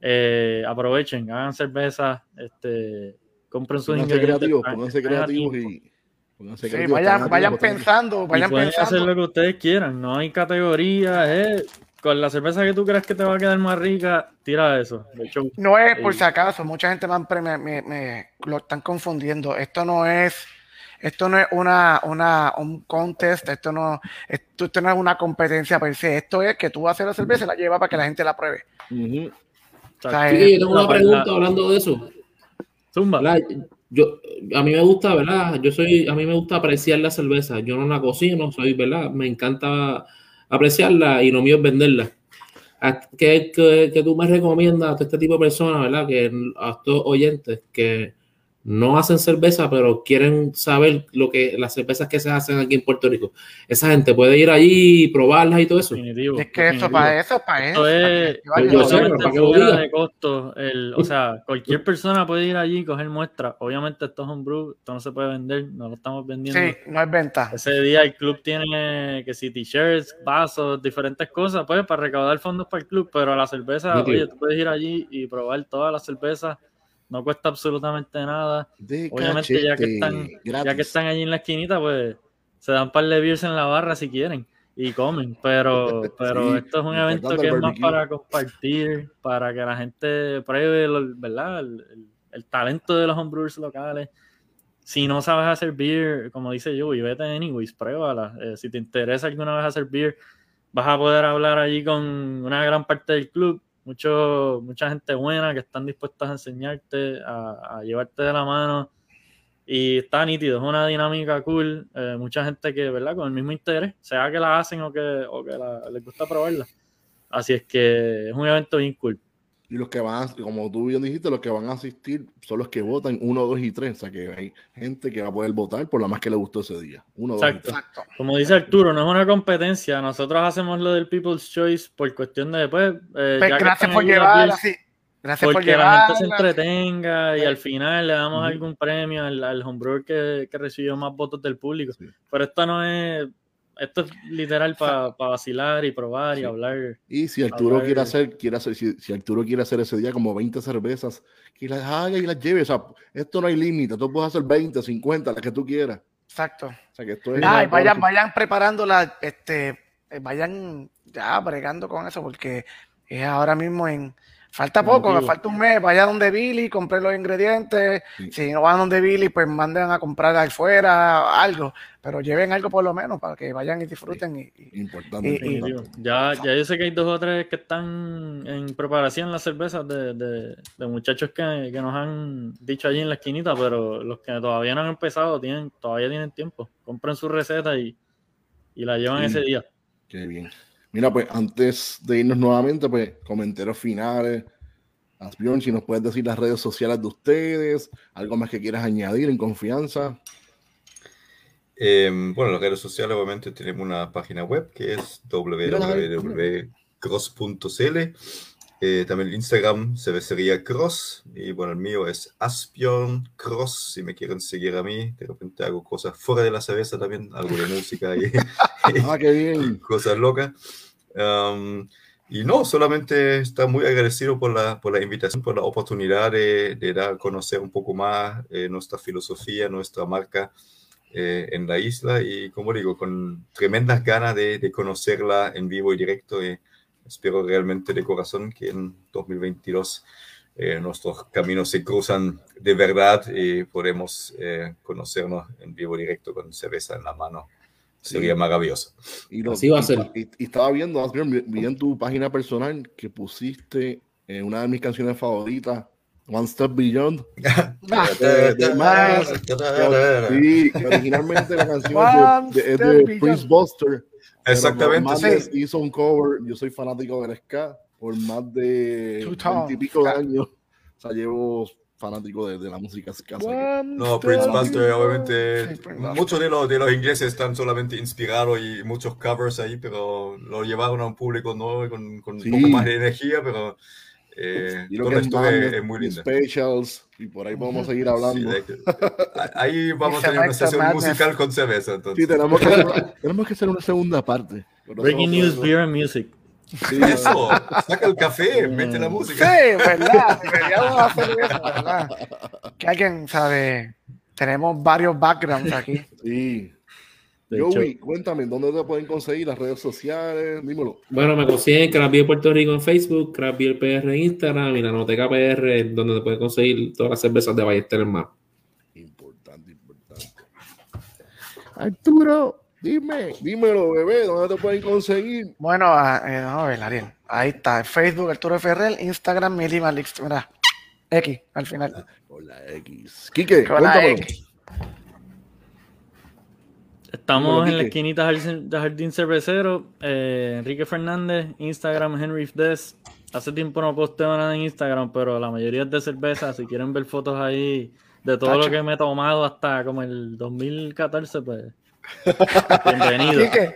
Eh, aprovechen, hagan cerveza. Este, compren sus Pónganse ingredientes. creativos, pónganse creativos y pónganse Sí, creativos, vayan, vayan pensando, Y vayan pueden hacer pensando. lo que ustedes quieran, no hay categorías. eh. Con la cerveza que tú creas que te va a quedar más rica, tira eso. De hecho, No es por si acaso, mucha gente me, han pre- me- me- me- lo están confundiendo. Esto no es, esto no es una, una, un contest, esto no, esto, esto no es una competencia per se. Esto es que tú haces la cerveza y la llevas para que la gente la pruebe. Ujú. o sea, Sí, yo tengo una pregunta la- hablando de eso. Zumba. Yo, a mí me gusta, ¿verdad? Yo soy, a mí me gusta apreciar la cerveza. Yo no la cocino, soy, ¿verdad? Me encanta apreciarla y lo mío es venderla. ¿A- ¿Qué, qué, qué tú me recomiendas a este tipo de personas, ¿verdad? Que a estos oyentes que no hacen cerveza, pero quieren saber lo que las cervezas que se hacen aquí en Puerto Rico. Esa gente puede ir allí y probarlas y todo eso. Definitivo. Es que eso para eso, para eso. para es- que vayan yo sé, para que lo fuera diga. de costo, el, o sea, cualquier persona puede ir allí y coger muestras. Obviamente esto es un brew, esto no se puede vender, no lo estamos vendiendo. Sí, no es venta. Ese día el club tiene que si t-shirts, vasos, diferentes cosas, pues para recaudar fondos para el club, pero la cerveza, oye, tú puedes ir allí y probar todas las cervezas, no cuesta absolutamente nada. De Obviamente ya que están, ya que están allí en la esquinita, pues se dan un par de beers en la barra si quieren y comen, pero, pero Sí, esto es un evento que es más para compartir, para que la gente pruebe, lo- ¿verdad? El, el- el talento de los homebrewers locales. Si no sabes hacer beer, como dice yo, y vete anyways, pruébala. Eh, si te interesa alguna vez hacer beer, vas a poder hablar allí con una gran parte del club, mucho, mucha gente buena que están dispuestas a enseñarte, a, llevarte de la mano. Y está nítido, es una dinámica cool. eh, mucha gente que, ¿verdad? Con el mismo interés, sea que la hacen o que, o que les gusta probarla. Así es que es un evento bien cool. Y los que van, a- como tú bien dijiste, los que van a asistir son los que votan 1, 2 y 3. O sea que hay gente que va a poder votar por la más que le gustó ese día. 1, 2 y Exacto. 3. Exacto. Como dice Arturo, no es una competencia. Nosotros hacemos lo del People's Choice por cuestión de, pues, eh, Pues gracias por sí. Gracias por porque la gente se entretenga y al final le damos algún premio al, al homebrewer que, que recibió más votos del público. Sí. Pero esto no es, esto es literal para vacilar y probar y Sí. hablar. Y si Arturo Hablar- quiere hacer, quiere hacer si, si Arturo quiere hacer ese día como 20 cervezas, que las haga y las lleve. O sea, esto no hay límite. Tú puedes hacer 20, 50, las que tú quieras. Exacto. O sea, que esto es Ay, una- vayan, vayan preparándola, este, vayan ya bregando con eso, porque es ahora mismo en. Falta poco, me falta un mes. Vaya donde Billy, compre los ingredientes. Sí. Si no van donde Billy, pues manden a comprar afuera algo. Pero lleven algo por lo menos para que vayan y disfruten. Y, y- Importante, Y- y-. Ya, ya yo sé que hay dos o tres que están en preparación las cervezas de, de- de muchachos que, que nos han dicho allí en la esquinita, pero los que todavía no han empezado tienen, todavía tienen tiempo. Compren su receta y, y la llevan Sí. ese día. Qué bien. Mira, pues antes de irnos nuevamente, pues comentarios finales. Asbjorn, si nos puedes decir las redes sociales de ustedes, algo más que quieras añadir en confianza. Eh, bueno, las redes sociales obviamente tenemos una página web que es www.cross.cl. Eh, también el Instagram cervecería Cross. Y bueno, el mío es Aspion Cross. Si me quieren seguir a mí, de repente hago cosas fuera de la cerveza también, algo de música y, Ah, qué bien. cosas locas. Um, y no, solamente estar muy agradecido por la, por la invitación, por la oportunidad de, de dar a conocer un poco más eh, nuestra filosofía, nuestra marca eh, en la isla y, como digo, con tremendas ganas de, de conocerla en vivo y directo. Y espero realmente de corazón que en 2022 eh, nuestros caminos se cruzan de verdad y podemos eh, conocernos en vivo directo con cerveza en la mano. Sería Sí. maravilloso. Y lo- Así va a ser. Y, y estaba viendo, vi, en tu página personal que pusiste en una de mis canciones favoritas, One Step Beyond. Más. Sí, que originalmente la canción One es de, de- de Beyond. Prince Buster. Exactamente. Sí. Hizo un cover. Yo soy fanático del ska por más de Two tones, veintipico de años. O sea, llevo fanático de, de la música ska. No, Prince Buster, obviamente, Sí, muchos de los, de los ingleses están solamente inspirados y muchos covers ahí, pero lo llevaron a un público nuevo y con, con Sí. un poco más de energía, pero eh, y lo que es muy linda. Specials, y por ahí podemos seguir Sí, hablando. de que- ahí vamos a tener una sesión Madness. musical con cerveza, entonces. Sí, tenemos que, hacer, tenemos que hacer una segunda parte. Breaking News, Beer and Music. Sí, Eso, saca el café, mete la Sí, música. verdad. Deberíamos hacer eso, ¿verdad? Que alguien sabe. Tenemos varios backgrounds aquí. sí. De Joey, cuéntame, ¿dónde te pueden conseguir las redes sociales? Dímelo. Bueno, me consiguen Craft Beer Puerto Rico en Facebook, Craft Beer PR en Instagram y la Noteca PR, donde te pueden conseguir todas las cervezas de Ballester en más. Importante, importante. Arturo, dime, dímelo, bebé, ¿dónde te pueden conseguir? Bueno, ah, eh, vamos a ver, Ariel. Ahí está. Facebook, Arturo Ferrer. Instagram, Mili Malix. Mira. X al final. Con la X. Quique, Con la cuéntamelo. X. Estamos en la esquinita de Jardín Cervecero. eh, Enrique Fernández, Instagram Henry Des. Hace tiempo no posteo nada en Instagram, pero la mayoría es de cerveza. Si quieren ver fotos ahí de todo Tacho. lo que me he tomado hasta como el 2014, pues bienvenido. Quique,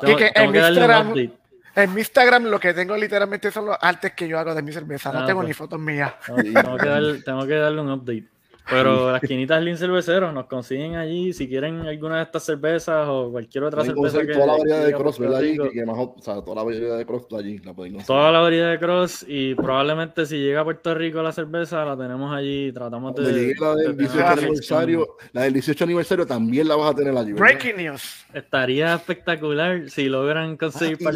Tengo, Quique, tengo en que Instagram- en mi Instagram lo que tengo literalmente son los artes que yo hago de mi cerveza. No Ah, tengo pues. ni fotos mías. Tengo, tengo que darle, tengo que darle un update. Pero las quinitas Jardín Cervecero nos consiguen allí. Si quieren alguna de estas cervezas o cualquier otra Pueden cerveza que toda la variedad de cross. Allí, que, que más, o sea, toda la variedad de cross allí la pueden conseguir. Toda la variedad de cross y probablemente si llega a Puerto Rico la cerveza la tenemos allí. Tratamos de. Cuando la del de 18 tener aniversario, la del 18 aniversario también la vas a tener allí. ¿verdad? Breaking news. Estaría espectacular si logran conseguir Ah, y par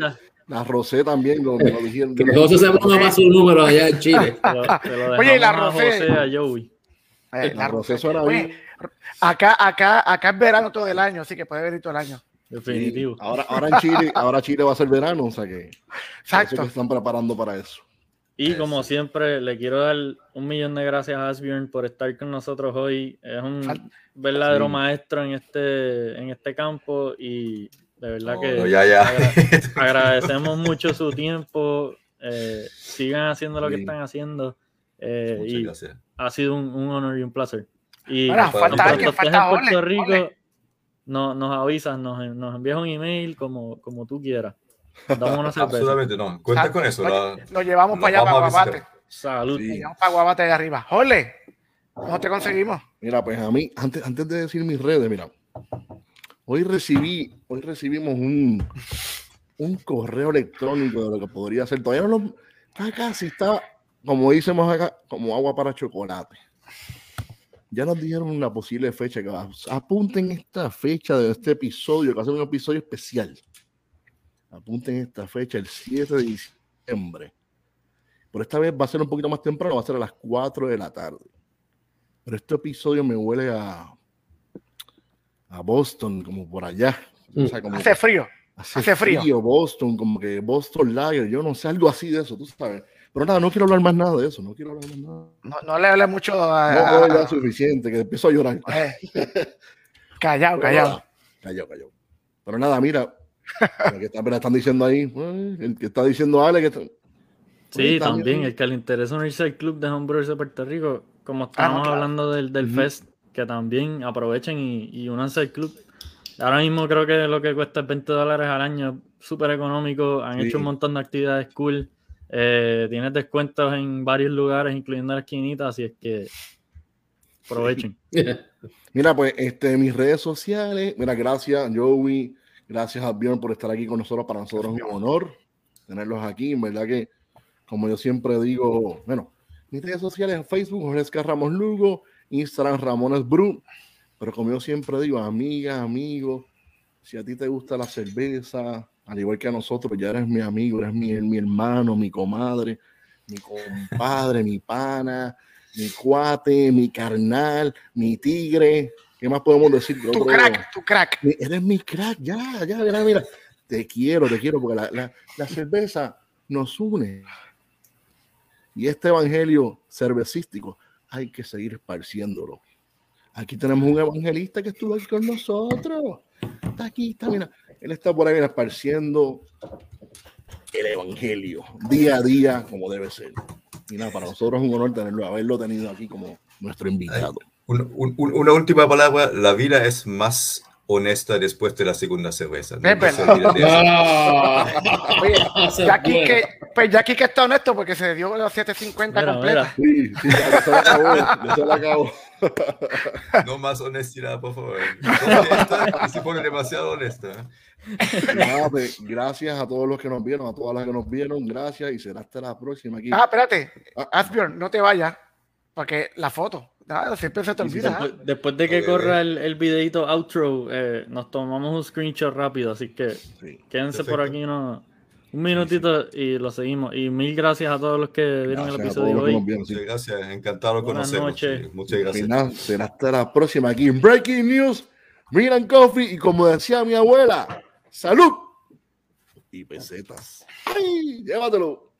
la. La Rosé también, lo, lo dijeron. Se ponga más su número allá en Chile. Lo, lo Oye, y la Rosé. José, a Joey. Eh, La Rosé suena Oye, bien. acá, acá, acá es verano todo el año, así que puede venir todo el año. Definitivo. Sí, Ahora, ahora en Chile, ahora Chile va a ser verano, o sea que, Exacto. que están preparando para eso. Y como siempre, le quiero dar un millón de gracias a Asbjorn por estar con nosotros hoy. Es un Fal- verdadero Sí. maestro en este, en este campo y de verdad No, que no, ya, ya. agra- agradecemos mucho su tiempo. Eh, sigan haciendo lo que Sí. están haciendo. eh, Muchas y gracias. Ha sido un, un honor y un placer. Y Ahora, falta alguien, falta en Puerto Ole, Rico, Ole. no- nos avisas, nos, nos envías un email como, como tú quieras. Damos una cerveza. Absolutamente no. Cuenta con eso. Lo, la- lo llevamos nos para allá, para Guabate. Salud. Sí. Lo llevamos para Guabate de arriba. Jole, ¿cómo te conseguimos? Mira, pues a mí, antes, antes de decir mis redes, mira, hoy recibí, hoy recibimos un, un correo electrónico de lo que podría ser. Todavía no lo, está casi, está, como decimos acá, como agua para chocolate. ya nos dijeron una posible fecha. Que va- apunten esta fecha de este episodio, que va a ser un episodio especial. Apunten esta fecha, el 7 de diciembre. Por esta vez va a ser un poquito más temprano, va a ser a las 4 de la tarde. Pero este episodio me huele a, a Boston, como por allá. O sea, como Hace frío. hace, hace frío. frío. Boston, como que Boston Lager, yo no sé, algo así de eso, tú sabes. Pero nada, no quiero hablar más nada de eso, no quiero hablar más nada. No, no le hable mucho a. No, a- ya es suficiente, que empiezo a llorar. eh. Callado, callado. Callado, callado. Pero nada, mira, lo que está, están diciendo ahí, eh, el que está diciendo Ale, que está- Sí, también, el que le interesa unirse al club de homebrewers de Puerto Rico, como estábamos claro. hablando del, del. Fest, que también aprovechen y, y únanse al club. Ahora mismo creo que lo que cuesta es 20 dólares al año, súper económico, han Sí. hecho un montón de actividades cool, eh, tienes descuentos en varios lugares, incluyendo la esquinita, así es que aprovechen. Mira, pues, este, mis redes sociales, mira, gracias, Joey, gracias a Bjorn por estar aquí con nosotros. Para nosotros es un honor tenerlos aquí. En verdad que, como yo siempre digo, bueno, mis redes sociales en Facebook, Jorge Escar Ramos Lugo, Instagram Ramones Bru. Pero como yo siempre digo, amigas, amigos, si a ti te gusta la cerveza, al igual que a nosotros, ya eres mi amigo, eres mi, mi hermano, mi comadre, mi compadre, mi pana, mi cuate, mi carnal, mi tigre. ¿Qué más podemos decir? ¿Qué Tu otro? crack, tu crack. Eres mi crack, ya, ya, mira, mira. Te quiero, te quiero, porque la, la- la cerveza nos une. Y este evangelio cervecístico hay que seguir esparciéndolo. Aquí tenemos un evangelista que estuvo aquí con nosotros. Está aquí, está, mira. Él está por ahí esparciendo el evangelio día a día, como debe ser. Y nada, para nosotros es un honor tenerlo, haberlo tenido aquí como nuestro invitado. Un- un- un- una última palabra, la vida es más honesta después de la segunda cerveza. Eso. Ah, Oye, Jackie buena. que, pues Jackie que está honesto porque se dio los 750 Mira, completa. mira. Sí, sí, ya se acabó, ya acabó. No más honestidad, por favor. Y se pone demasiado honesta. Nada, pues, gracias a todos los que nos vieron, a todas las que nos vieron, gracias y será hasta la próxima aquí. Ah, espérate. Ah. Asbjorn, no te vayas. Porque la foto. Siempre se te Sí, sí, olvida. ¿ah? Después, después de que corra el, el videito outro, eh, nos tomamos un screenshot rápido, así que Sí. quédense por Perfecto. aquí unos, un minutito y lo seguimos. Y mil gracias a todos los que vieron el Gracias a episodio hoy. sí. Muchas gracias, encantado de Buenas conocerlos. noches. sí, Muchas gracias. nada, será hasta la próxima aquí en Breaking News, Miran Coffee y como decía mi abuela, salud y pesetas. ¡Ay! Llévatelo.